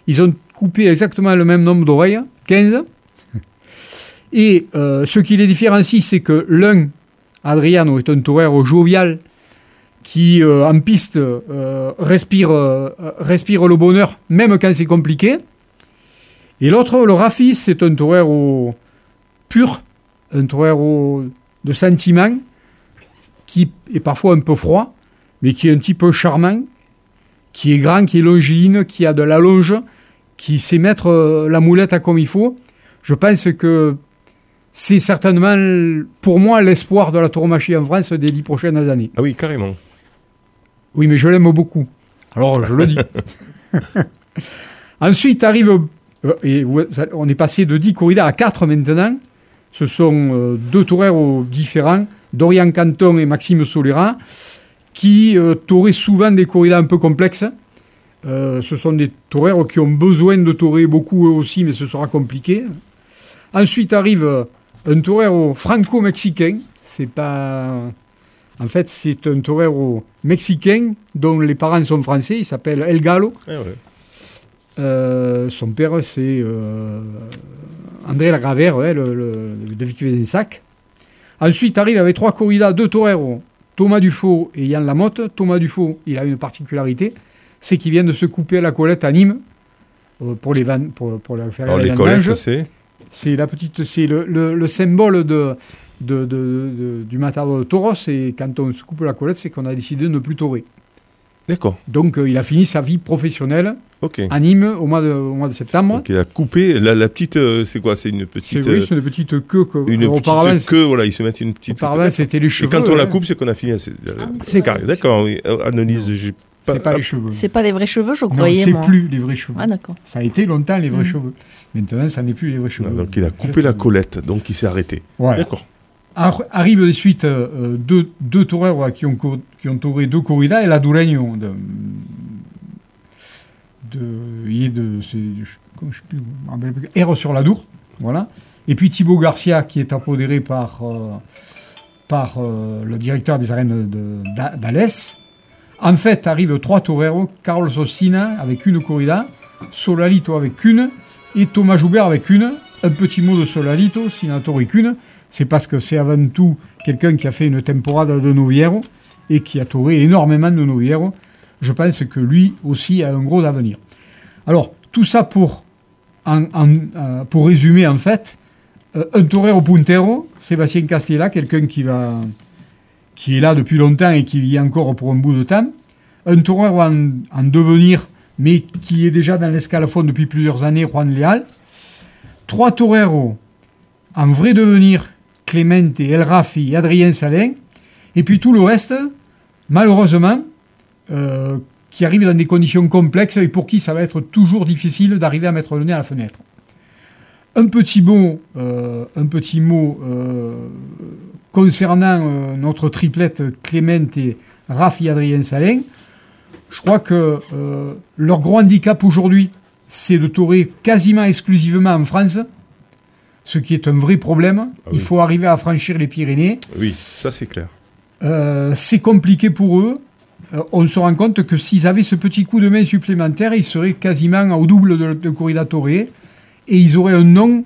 Ils ont coupé exactement le même nombre d'oreilles, 15. Et euh, ce qui les différencie, c'est que l'un, Adriano, est un torero jovial qui, euh, en piste, euh, respire, le bonheur, même quand c'est compliqué. Et l'autre, le Rafi, c'est un torero pur, un torero de sentiment, qui est parfois un peu froid, mais qui est un petit peu charmant, qui est grand, qui est longiligne, qui a de la longe, qui sait mettre la moulette à comme il faut. Je pense que c'est certainement, pour moi, l'espoir de la tauromachie en France des dix prochaines années. Ah oui, carrément. Oui, mais je l'aime beaucoup. Alors, je le dis. Ensuite arrive, euh, et on est passé de 10 corridas à 4 maintenant. Ce sont euh, deux toreros différents, Dorian Canton et Maxime Solera, qui euh, toraient souvent des corridas un peu complexes. Euh, ce sont des toreros qui ont besoin de torer beaucoup eux aussi, mais ce sera compliqué. Ensuite arrive un torero franco-mexicain. C'est pas. En fait, c'est un torero mexicain dont les parents sont français. Il s'appelle El Galo. Ah ouais. Euh, son père, c'est euh, André Lagravère, ouais, le, le, de Vic-Vézensac. Ensuite arrive avec trois corridas, deux toreros, Thomas Dufaux et Yann Lamotte. Thomas Dufaux, il a une particularité, c'est qu'il vient de se couper à la colette à Nîmes euh, pour les vannes, pour, pour la faire Alors, les colettes, c'est C'est la petite, c'est le, le, le, symbole de, de, de, de du matador de Toros. Et quand on se coupe la colette, c'est qu'on a décidé de ne plus torer. D'accord. Donc euh, il a fini sa vie professionnelle Ok. à Nîmes au mois de, au mois de septembre. Donc il a coupé la, la petite, euh, c'est quoi C'est une petite, C'est oui, euh, c'est une petite queue. Que, une alors, petite c'est- queue. Voilà, ils se mettent une petite. auparavant, c'était les Et cheveux. quand on la coupe, c'est qu'on a fini. C'est c'est carré. D'accord. Oui. Analyse, j'ai pas. C'est pas les cheveux. C'est pas les vrais cheveux, je Non, croyais, c'est moi. plus les vrais cheveux. Ah, d'accord. Ça a été longtemps les vrais Mm. cheveux. Maintenant, ça n'est plus les vrais cheveux. Non, donc il a coupé la colette, donc il s'est arrêté. Voilà. D'accord. Ar- Arrive de suite euh, euh, deux, deux toreros qui ont, qui ont toré deux corridas et la Dureño de, de, il est de, je, comment je sais plus, Erre sur la Dour, voilà. Et puis Thibaut Garcia qui est apodéré par, euh, par euh, le directeur des arènes de- d'A- d'Alès. En fait, arrivent trois toreros, Carlos Ossina avec une corrida, Solalito avec une et Thomas Joubert avec une. Un petit mot de Solalito, s'il n'en a toré qu'une, c'est parce que c'est avant tout quelqu'un qui a fait une temporada de Noviero et qui a toré énormément de Noviero. Je pense que lui aussi a un gros avenir. Alors, tout ça pour, euh, pour résumer, en fait, euh, un torero puntero, Sébastien Castella, quelqu'un qui, va, qui est là depuis longtemps et qui vit encore pour un bout de temps. Un torero en devenir, mais qui est déjà dans l'escalafon depuis plusieurs années, Juan Leal. Trois toreros en vrai devenir, Clemente, El Rafi Adrien Salin. Et puis tout le reste, malheureusement, euh, qui arrivent dans des conditions complexes et pour qui ça va être toujours difficile d'arriver à mettre le nez à la fenêtre. Un petit mot, euh, euh, concernant notre triplette Clemente, Rafi et Adrien Salin. Je crois que euh, leur gros handicap aujourd'hui, c'est de torer quasiment exclusivement en France, ce qui est un vrai problème. Ah Il faut arriver à franchir les Pyrénées. Oui, ça c'est clair. Euh, c'est compliqué pour eux. euh, on se rend compte que s'ils avaient ce petit coup de main supplémentaire, ils seraient quasiment au double de, de corrida torée et ils auraient un nom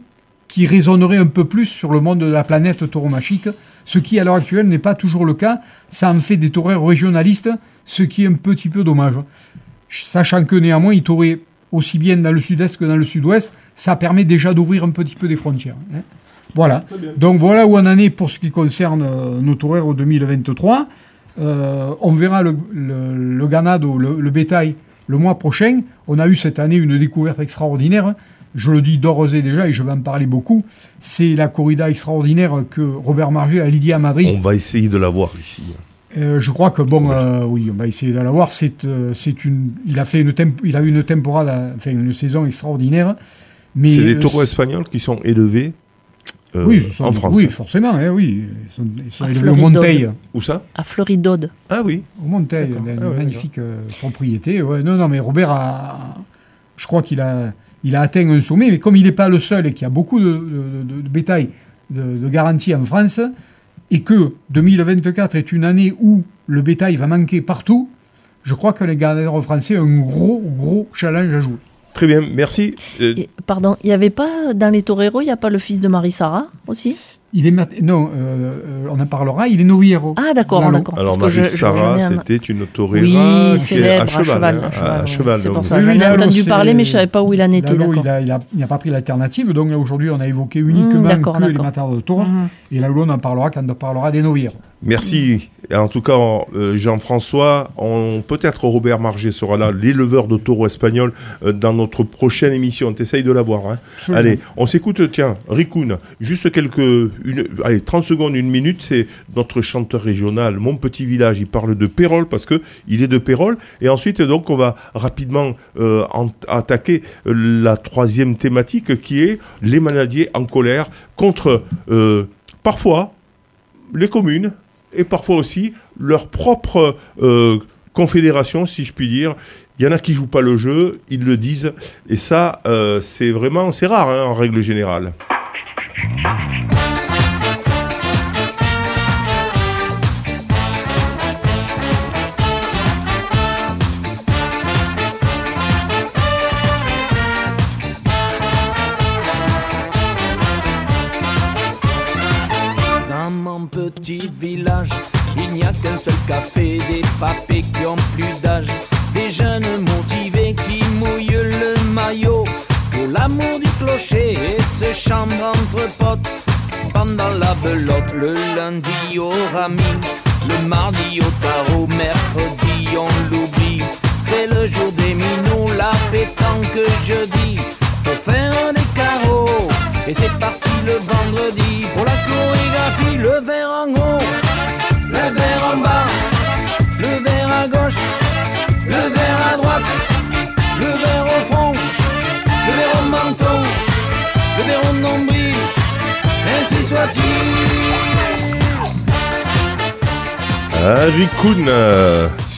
qui résonnerait un peu plus sur le monde de la planète tauromachique, ce qui à l'heure actuelle n'est pas toujours le cas. Ça en fait des taureaux régionalistes, ce qui est un petit peu dommage. Sachant que néanmoins, ils tauraient aussi bien dans le sud-est que dans le sud-ouest, ça permet déjà d'ouvrir un petit peu des frontières. hein. Voilà. Donc voilà où on en est pour ce qui concerne euh, nos toureurs au 2023. Euh, on verra le, le, le ganado, le, le bétail, le mois prochain. On a eu cette année une découverte extraordinaire. Je le dis d'ores et déjà, et je vais en parler beaucoup. C'est la corrida extraordinaire que Robert Marget a lidiée à Madrid. On va essayer de la voir ici. Euh, je crois que bon, euh, oui, on va essayer de la voir. C'est, euh, c'est une, il a fait une, temp- il a eu une temporade, enfin une saison extraordinaire. Mais C'est des euh, taureaux espagnols qui sont élevés euh, oui, sont- en France. Oui, forcément, hein, oui. Ils sont, ils sont À élevés au. Monteil. Où ça? À Floridode. Ah oui. Au Monteil, une Ah ouais, magnifique euh, propriété. Ouais, non, non, mais Robert a, je crois qu'il a, il a atteint un sommet, mais comme il n'est pas le seul et qu'il y a beaucoup de, de- de- de bétail de, de garantie en France, et que 2024 est une année où le bétail va manquer partout, je crois que les gardiens français ont un gros, gros challenge à jouer. Très bien, merci. Euh, pardon, il n'y avait pas dans les toreros, il n'y a pas le fils de Marie-Sara aussi? Il est non, euh, euh, on en parlera. Il est noviero. Ah d'accord, d'accord. alors ai un- c'était une torera Oui, qui est célèbre, à cheval. hein, à cheval. à cheval, C'est pour ça, Oui, j'en ai entendu parler, mais je ne savais pas où il en était, Lalo, d'accord. il n'a pas pris l'alternative, donc là, aujourd'hui on a évoqué uniquement d'accord, que les matadors de tours, Mhm. et Lalo on en parlera quand on parlera des novières. Merci. En tout cas, euh, Jean-François, on- peut-être Robert Marget sera là, l'éleveur de taureaux espagnols, euh, dans notre prochaine émission. On essaye de l'avoir. Hein. Allez, on s'écoute, tiens, Rikun, juste quelques... Une, allez, 30 secondes, une minute, c'est notre chanteur régional, Mon Petit Village. Il parle de Pérol parce que il est de Pérol. Et ensuite, donc, on va rapidement euh, en- attaquer la troisième thématique qui est les manadiers en colère contre, euh, parfois, les communes et parfois aussi leur propre euh, confédération, si je puis dire. Il y en a qui jouent pas le jeu, ils le disent, et ça, euh, c'est vraiment, c'est rare hein, en règle générale. Petit village, il n'y a qu'un seul café, des papés qui ont plus d'âge, des jeunes motivés qui mouillent le maillot, pour l'amour du clocher et se chambre entre potes. Pendant la belote, le lundi au rami, le mardi au tarot, mercredi on l'oublie. C'est le jour des minots, la pétanque jeudi, pour faire des carreaux. Et c'est parti le vendredi pour la le verre en haut, le verre en bas, le verre à gauche, le verre à droite, le verre au front, le verre au menton, le verre au nombril, ainsi soit-il.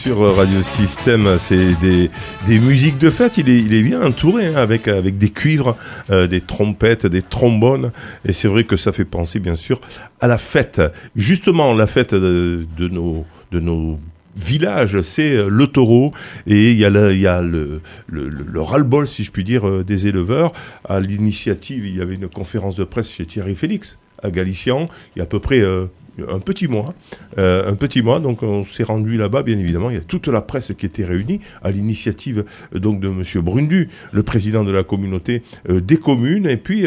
Sur Radio Système, c'est des, musiques de fête. Il est, bien entouré hein, avec, des cuivres, euh, des trompettes, des trombones. Et c'est vrai que ça fait penser, bien sûr, à la fête. Justement, la fête de, nos, de nos villages, c'est euh, le taureau. Et il y a le, ras-le-bol, si je puis dire, euh, des éleveurs. À l'initiative, il y avait une conférence de presse chez Thierry Félix à Galician, il y a à peu près euh, un petit mois. Euh, un petit mois, donc on s'est rendu là-bas, bien évidemment. Il y a toute la presse qui était réunie à l'initiative euh, donc de Monsieur Brundu, le président de la communauté euh, des communes. Et puis,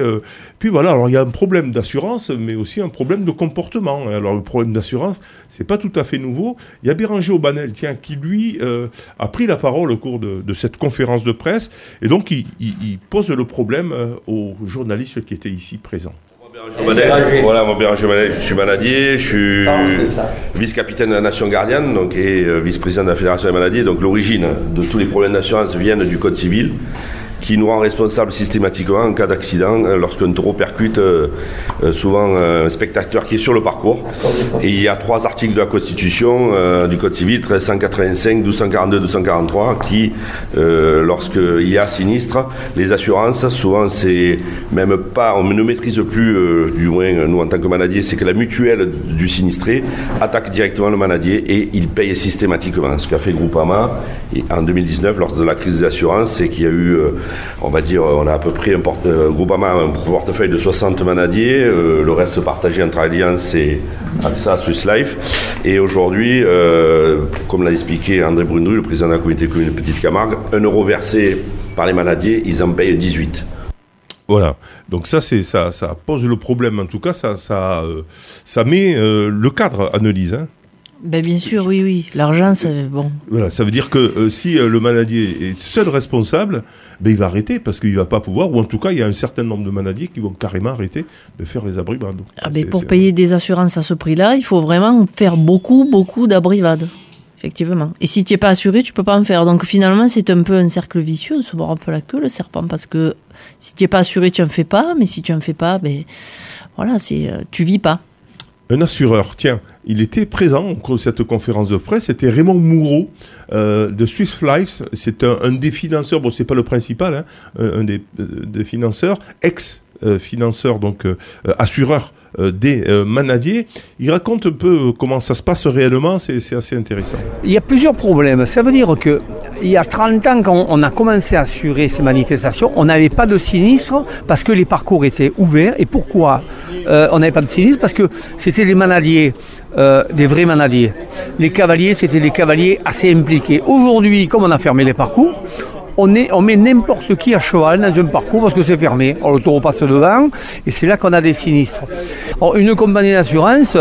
voilà. Alors il y a un problème d'assurance, mais aussi un problème de comportement. Alors le problème d'assurance, c'est pas tout à fait nouveau. Il y a Béranger Aubanel, tiens, qui lui a pris la parole au cours de, cette conférence de presse, et donc il, pose le problème aux journalistes qui étaient ici présents. Voilà, je suis manadier, je suis vice-capitaine de la Nation Gardienne donc, et euh, vice-président de la Fédération des maladies. Donc l'origine de tous les problèmes d'assurance viennent du Code civil. Qui nous rend responsables systématiquement en cas d'accident euh, lorsqu'un taureau percute euh, euh, souvent un spectateur qui est sur le parcours. Et il y a trois articles de la Constitution du Code civil, 1385, 1242, 243, qui, lorsqu'il y a sinistre, les assurances, souvent c'est même pas, on ne maîtrise plus, du moins nous en tant que manadier, c'est que la mutuelle du sinistré attaque directement le manadier et il paye systématiquement. Ce qu'a fait Groupama en 2019 lors de la crise des assurances, c'est qu'il y a eu, on va dire, on a à peu près un porte, Groupama a un portefeuille de 60 manadiers, euh, le reste partagé entre Allianz et AXA, Swiss Life. Et aujourd'hui, euh, comme l'a expliqué André Brunru, le président de la communauté commune Petite Camargue, un euro versé par les manadiers, ils en payent 18. Voilà. Donc ça, ça, pose le problème. En tout cas, ça, euh, met le cadre, Annelise. Hein. Ben, bien sûr, oui, oui. L'argent, c'est bon. Voilà, ça veut dire que euh, si euh, le manadier est seul responsable, ben, il va arrêter parce qu'il va pas pouvoir, ou en tout cas, il y a un certain nombre de manadiers qui vont carrément arrêter de faire les abrivades. Donc, Ah, ben, pour payer des assurances à ce prix-là, il faut vraiment faire beaucoup, beaucoup d'abrivades. Effectivement. Et si tu n'es pas assuré, tu peux pas en faire. Donc finalement, c'est un peu un cercle vicieux, se mord un peu la queue, le serpent, parce que si tu n'es pas assuré, tu en fais pas, mais si tu en fais pas, ben voilà, c'est euh, tu vis pas. Un assureur, tiens, il était présent au cours de cette conférence de presse, c'était Raymond Moureau euh, de Swiss Life, c'est un, des financeurs, bon c'est pas le principal, hein, un un des, euh, des financeurs, ex-financeur, donc euh, euh, assureur euh, des euh, manadiers. Il raconte un peu euh, comment ça se passe réellement, c'est assez intéressant. Il y a plusieurs problèmes. Ça veut dire que il y a 30 ans, quand on a commencé à assurer ces manifestations, on n'avait pas de sinistre parce que les parcours étaient ouverts. Et pourquoi euh, on n'avait pas de sinistre? Parce que c'était des manadiers, euh, des vrais manadiers. Les cavaliers, c'était des cavaliers assez impliqués. Aujourd'hui, comme on a fermé les parcours, on, on met n'importe qui à cheval dans un parcours parce que c'est fermé. Alors, le taureau passe devant et c'est là qu'on a des sinistres. Une compagnie d'assurance,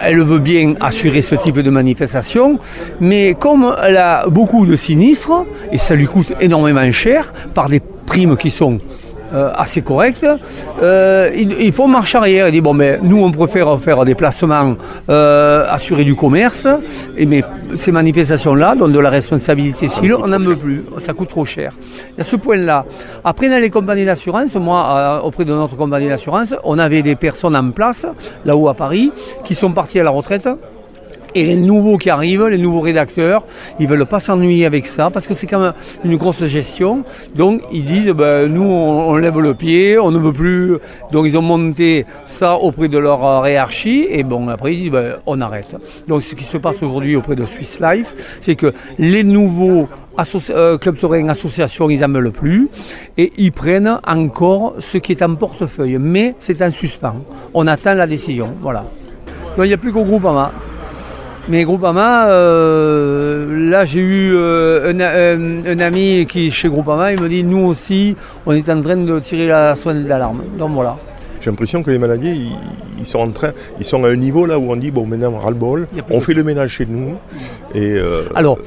elle veut bien assurer ce type de manifestation, mais comme elle a beaucoup de sinistres et ça lui coûte énormément cher par des primes qui sont euh, assez correctes, euh, il, il faut marche arrière. Il dit bon, mais nous on préfère faire des placements, euh, assurer du commerce, et mais ces manifestations-là donnent de la responsabilité civile, on n'en veut plus, ça coûte trop cher. Il y a ce point-là. Après, dans les compagnies d'assurance, moi, euh, auprès de notre compagnie d'assurance, on avait des personnes en place, là-haut à Paris, qui sont parties à la retraite. Et les nouveaux qui arrivent, les nouveaux rédacteurs, ils veulent pas s'ennuyer avec ça parce que c'est quand même une grosse gestion. Donc ils disent, ben, nous on, lève le pied, on ne veut plus. Donc ils ont monté ça auprès de leur euh, hiérarchie et bon après ils disent, ben, on arrête. Donc ce qui se passe aujourd'hui auprès de Swiss Life, c'est que les nouveaux euh, clubs taurins, associations, ils n'en veulent plus et ils prennent encore ce qui est en portefeuille. Mais c'est en suspens. On attend la décision. Voilà. Donc il n'y a plus qu'au groupe AMA. Mais Groupama, euh, là j'ai eu euh, un, un- un ami qui est chez Groupama, il me dit nous aussi on est en train de tirer la sonnette d'alarme. Donc voilà. J'ai l'impression que les manadiers, ils, ils sont en train, ils sont à un niveau là où on dit bon maintenant on ras le bol, Il y a plus on de- fait le ménage chez nous et euh, Alors,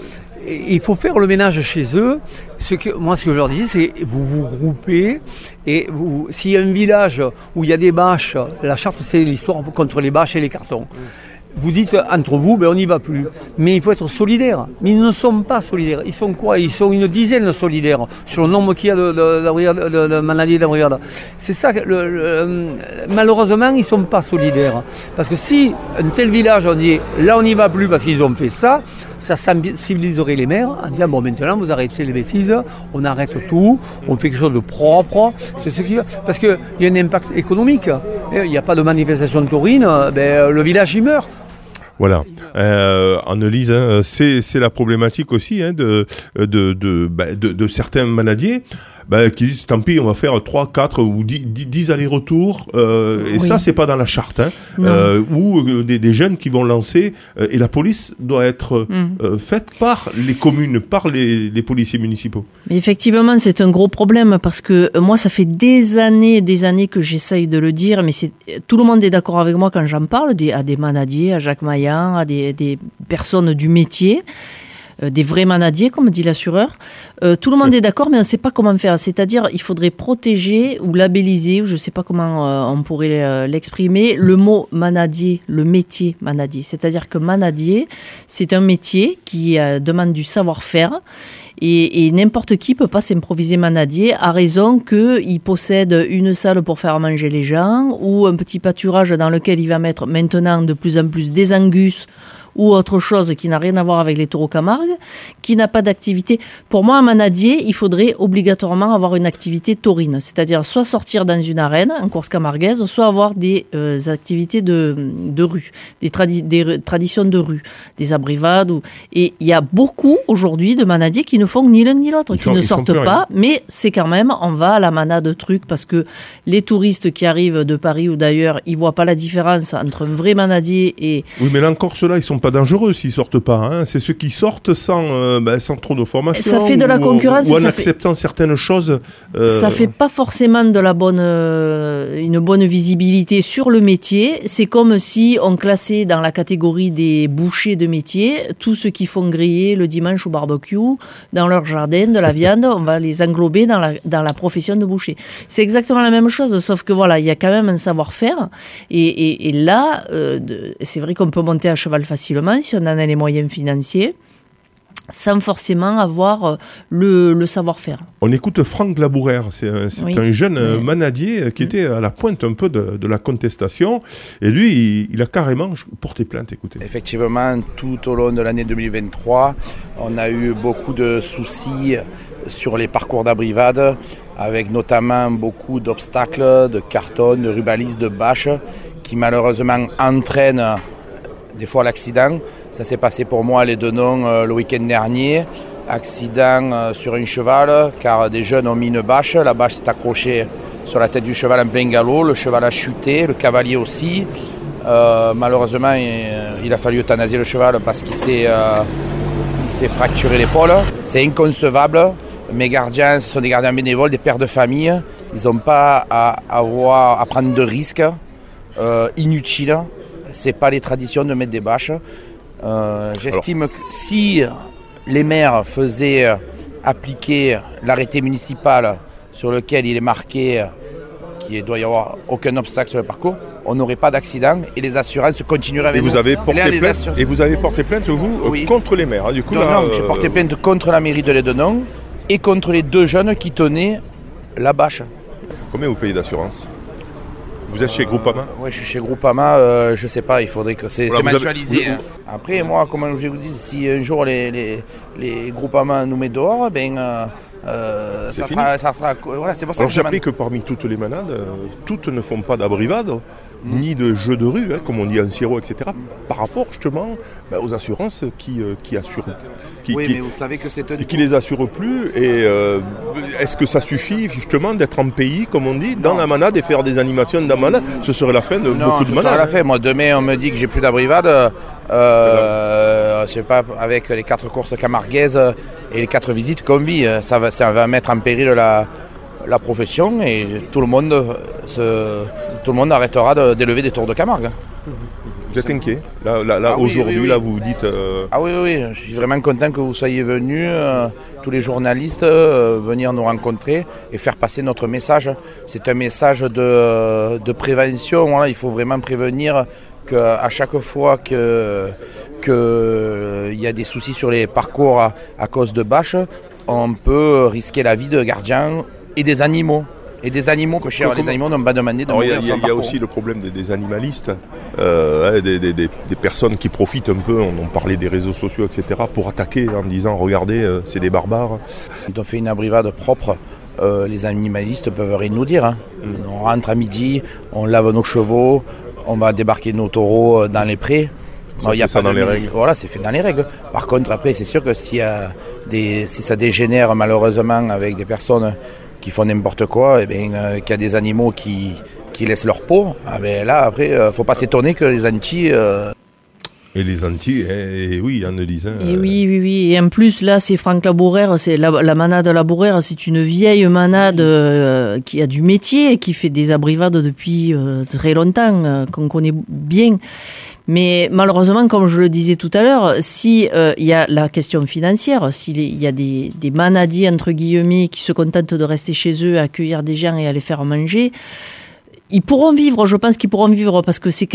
il faut faire le ménage chez eux. Ce que, moi, ce que je leur dis, c'est vous vous groupez et vous, s'il y a un village où il y a des bâches, la charte, c'est l'histoire contre les bâches et les cartons. Vous dites entre vous, ben on n'y va plus. Mais il faut être solidaire. Mais ils ne sont pas solidaires. Ils sont quoi? Ils sont une dizaine de solidaires sur le nombre qu'il y a de, de, de- de. C'est ça. Le, malheureusement, ils ne sont pas solidaires. Parce que si un tel village, on dit là on n'y va plus parce qu'ils ont fait ça, ça sensibiliserait les maires en disant bon maintenant vous arrêtez les bêtises, on arrête tout, on fait quelque chose de propre. C'est ce qui parce qu'il y a un impact économique. Il n'y a pas de manifestation taurine, ben, le village il meurt. Voilà. Euh, Annelise, hein, c'est la problématique aussi hein, de, de, de, bah, de, de certains manadiers bah, qui disent tant pis, on va faire 3, 4 ou 10, 10 allers-retours. euh, et Oui. ça, c'est pas dans la charte. Hein, euh, ou euh, des, des jeunes qui vont lancer. et la police doit être Mm. faite par les communes, par les, les policiers municipaux. Mais effectivement, c'est un gros problème parce que moi, ça fait des années, des années que j'essaye de le dire, mais tout le monde est d'accord avec moi quand j'en parle, des, à des manadiers, à Jacques Maillan, à des, des personnes du métier. Euh, des vrais manadiers, comme dit l'assureur. Euh, tout le monde est d'accord, mais on ne sait pas comment faire. C'est-à-dire, il faudrait protéger ou labelliser, ou je ne sais pas comment euh, on pourrait l'exprimer, le mot manadier, le métier manadier. C'est-à-dire que manadier, c'est un métier qui demande du savoir-faire. Et, et n'importe qui peut pas s'improviser manadier à raison qu'il possède une salle pour faire manger les gens ou un petit pâturage dans lequel il va mettre maintenant de plus en plus des angus ou autre chose qui n'a rien à voir avec les taureaux Camargue, qui n'a pas d'activité. Pour moi, un manadier, il faudrait obligatoirement avoir une activité taurine, c'est-à-dire soit sortir dans une arène, en course camarguaise, soit avoir des euh, activités de, de rue, des, tradi- des traditions de rue, des abrivades. Ou... Et il y a beaucoup aujourd'hui de manadiers qui ne font ni l'un ni l'autre, qui ne sortent rien. pas, mais c'est quand même, on va à la manade truc parce que les touristes qui arrivent de Paris ou d'ailleurs, ils voient pas la différence entre un vrai manadier et Oui, mais là encore, ceux-là, ils sont pas dangereux s'ils sortent pas. hein. C'est ceux qui sortent sans, euh, ben, sans trop de formation. Ça fait de la ou- concurrence Ou en ça fait- acceptant certaines choses. euh, Ça fait pas forcément de la bonne, euh, une bonne visibilité sur le métier. C'est comme si on classait dans la catégorie des bouchers de métier tous ceux qui font griller le dimanche au barbecue dans leur jardin de la viande. On va les englober dans la, dans la profession de boucher. C'est exactement la même chose, sauf que voilà, il y a quand même un savoir-faire. Et, et, et là, euh, c'est vrai qu'on peut monter à cheval facilement si on en a les moyens financiers sans forcément avoir euh, le, le savoir-faire. On écoute Franck Labourère, c'est un, c'est Oui. un jeune euh, Oui. manadier euh, qui était à la pointe un peu de, de la contestation. Et lui, il, il a carrément porté plainte, écoutez. Effectivement, tout au long de l'année 2023, on a eu beaucoup de soucis sur les parcours d'abrivade, avec notamment beaucoup d'obstacles, de cartons, de rubalises, de bâches, qui malheureusement entraînent des fois l'accident. Ça s'est passé pour moi les deux noms euh, le week-end dernier. Accident euh, sur un cheval, car des jeunes ont mis une bâche. La bâche s'est accrochée sur la tête du cheval en plein galop. Le cheval a chuté, le cavalier aussi. Euh, malheureusement, il, a fallu euthanasier le cheval parce qu'il s'est fracturé l'épaule. C'est inconcevable. Mes gardiens, sont des gardiens bénévoles, des pères de famille. Ils n'ont pas à, avoir, à prendre de risques inutiles. C'est pas les traditions de mettre des bâches. Euh, J'estime que si les maires faisaient appliquer l'arrêté municipal sur lequel il est marqué qu'il ne doit y avoir aucun obstacle sur le parcours, on n'aurait pas d'accident et les assurances continueraient Et avec vous, nous. avez Et porté là, plainte, et vous avez porté plainte, vous, euh, Oui. contre les maires. hein. Du coup, non, là, non, j'ai euh, porté plainte contre la mairie de Lédenon et contre les deux jeunes qui tenaient la bâche. Combien vous payez d'assurance? Vous êtes chez Groupama Oui, je suis chez Groupama, euh, je sais pas, il faudrait que c'est Voilà, avez- mensualisé. vous- hein. Après, moi, comme je vous dis, si un jour les, les, les Groupama nous met dehors, ben, euh, euh, ça, sera, ça sera. Voilà, c'est pour ça Alors que j'ai je appris que parmi toutes les malades, euh, toutes ne font pas d'abrivade. Ni de jeux de rue, hein, comme on dit en sirop, etc. Par rapport justement ben, aux assurances qui, euh, qui assurent. Qui, Oui, qui- mais vous savez que c'est un- et qui les assurent plus. Et euh, est-ce que ça suffit justement d'être en pays, comme on dit, dans la manade et faire des animations dans la manade? Ce serait la fin de Non, beaucoup de ce manades. la fin. Moi, demain, on me dit que j'ai plus d'abrivade. Euh, je sais pas, avec les quatre courses camarguaises et les quatre visites qu'on vit, euh, ça va, ça va mettre en péril la, la profession et tout le monde, se, tout le monde arrêtera de- d'élever des tours de Camargue. Vous êtes inquiet? Là, là, là, Ah aujourd'hui, oui, oui. là, vous vous dites. euh, Ah oui, oui, oui, je suis vraiment content que vous soyez venus, euh, tous les journalistes, euh, venir nous rencontrer et faire passer notre message. C'est un message de, de prévention. Voilà, il faut vraiment prévenir qu'à chaque fois que qu'il y a des soucis sur les parcours à, à cause de bâches, on peut risquer la vie de gardiens et des animaux. Et des animaux que Comment- les animaux n'ont pas demandé de il y a, y a- y a aussi le problème des, des animalistes, euh, hein, des, des- des- des personnes qui profitent un peu, on en parlait des réseaux sociaux, etc., pour attaquer en disant regardez, euh, c'est des barbares. Quand on fait une abrivade propre, euh, les animalistes peuvent rien nous dire. hein. On rentre à midi, on lave nos chevaux, on va débarquer nos taureaux dans les prés. Il y a ça pas dans les règles. Voilà, c'est fait dans les règles. Par contre, après, c'est sûr que s'il y a des, si ça dégénère malheureusement avec des personnes qui font n'importe quoi, et bien, euh, qu'il y a des animaux qui, qui laissent leur peau, ah ben là, après, euh, faut pas s'étonner que les Antilles. euh, Et les Antilles, eh, eh oui, Annelise. hein, Et oui, oui, oui. Et en plus, là, c'est Franck Labourère, c'est la, la manade Labourère, c'est une vieille manade euh, qui a du métier, qui fait des abrivades depuis euh, très longtemps, euh, qu'on connaît bien. Mais malheureusement, comme je le disais tout à l'heure, si euh, il y a la question financière, s'il y a des, des manadiers entre guillemets qui se contentent de rester chez eux, accueillir des gens et à les faire manger, ils pourront vivre, je pense qu'ils pourront vivre parce que c'est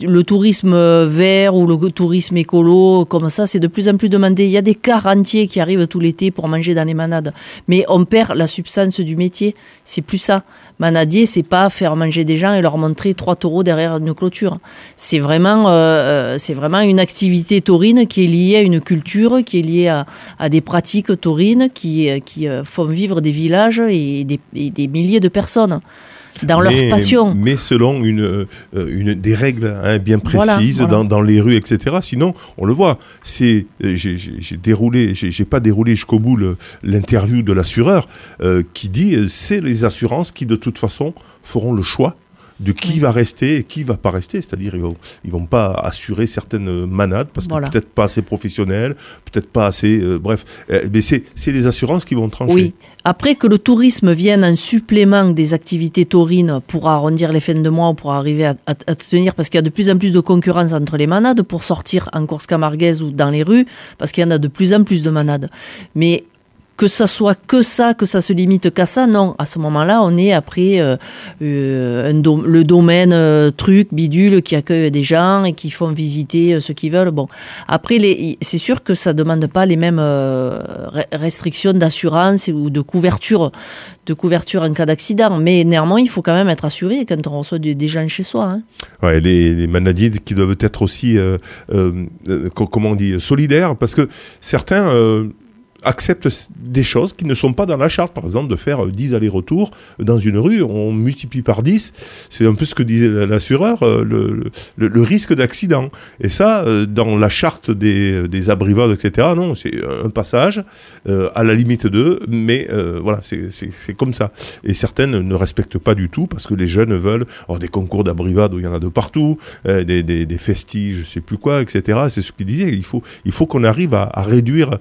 le tourisme euh, vert ou le tourisme écolo, comme ça, c'est de plus en plus demandé. Il y a des cars entiers qui arrivent tout l'été pour manger dans les manades. Mais on perd la substance du métier. C'est plus ça. Manadier, c'est pas faire manger des gens et leur montrer trois taureaux derrière une clôture. C'est vraiment, euh, euh, une activité taurine qui est liée à une culture, qui est liée à, des pratiques taurines qui, font vivre des villages et des milliers de personnes dans leur mais, passion. Mais selon une, euh, une, des règles hein, bien précises voilà. Dans, dans les rues, etc. Sinon, on le voit. C'est, euh, j'ai déroulé, j'ai pas déroulé jusqu'au bout l'interview de l'assureur euh, qui dit c'est les assurances qui de toute façon feront le choix de qui va rester et qui va pas rester. C'est-à-dire ils vont, ils vont pas assurer certaines manades parce Voilà. que peut-être pas assez professionnelles, peut-être pas assez, euh, bref. Euh, mais c'est c'est les assurances qui vont trancher. Oui. Après que le tourisme vienne en supplément des activités taurines pour arrondir les fins de mois ou pour arriver à, à- à tenir, parce qu'il y a de plus en plus de concurrence entre les manades pour sortir en course camarguaise ou dans les rues, parce qu'il y en a de plus en plus de manades. Mais que ça soit que ça, que ça se limite qu'à ça, non. À ce moment-là, on est après euh, euh, le domaine euh, truc bidule qui accueille des gens et qui font visiter euh, ceux qui veulent. Bon, après, c'est sûr que ça demande pas les mêmes re- restrictions d'assurance ou de couverture, de couverture en cas d'accident. Mais néanmoins, il faut quand même être assuré quand on reçoit des gens chez soi. Hein. Ouais, les, les manadiers qui doivent être aussi, co- comment on dit, solidaires, parce que certains acceptent des choses qui ne sont pas dans la charte. Par exemple, de faire euh, 10 allers-retours dans une rue, on multiplie par 10. C'est un peu ce que disait l'assureur, euh, le, le, risque d'accident. Et ça, euh, dans la charte des, des abrivades, etc., non, c'est un passage, euh, à la limite d'eux, mais voilà, c'est comme ça. Et certaines ne respectent pas du tout parce que les jeunes veulent des concours d'abrivades où il y en a de partout, des, des, des festis, je sais plus quoi, etc. C'est ce qu'il disait. Il faut, il faut qu'on arrive à, réduire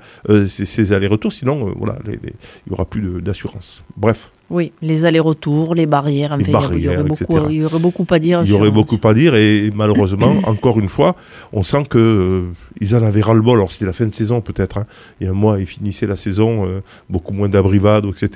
ces, ces allers-retours, sinon, euh, voilà, il y aura plus d'assurance. Bref. Oui, les allers-retours, les barrières, Les il y aurait- il y, aurait barrières, beaucoup, etc. il y aurait beaucoup à dire. Il y aurait beaucoup à dire et malheureusement, encore une fois, on sent que euh, ils en avaient ras-le-bol. Alors c'était la fin de saison peut-être. Hein. Il y a un mois, ils finissaient la saison, euh, beaucoup moins d'abrivades, etc.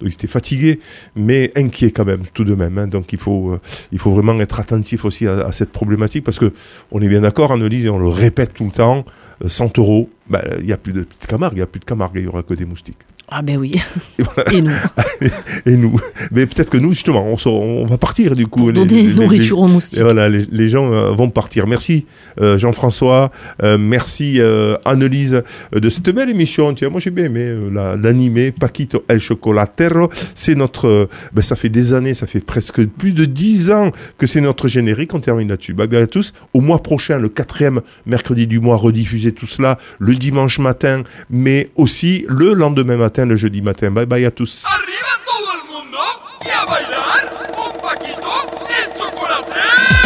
Donc ils étaient fatigués, mais inquiets quand même, tout de même. hein. Donc il faut, euh, il faut vraiment être attentif aussi à, à cette problématique parce que on est bien d'accord, Annelise, et on le répète tout le temps. euh, 100 euros, bah, il n'y a plus de petites Camargue, il n'y a plus de Camargue, il n'y aura que des moustiques. Ah ben oui. Et, voilà. Et nous. et nous. Mais peut-être que nous, justement, on, va partir du coup. donner nourriture aux moustiques. Et voilà, les, les gens euh, vont partir. Merci euh, Jean-François, euh, merci Annelise de cette belle émission. Tiens, moi j'ai bien aimé la- l'animer Paquito El Chocolatero. C'est notre, ben, ça fait des années, ça fait presque plus de dix ans que c'est notre générique. On termine là-dessus. Bye bye à tous. Au mois prochain, le quatrième mercredi du mois, rediffuser tout cela le dimanche matin, mais aussi le lendemain matin, le jeudi matin. Bye bye à tous. Arriba todo el mundo y a bailar un paquito de chocolate.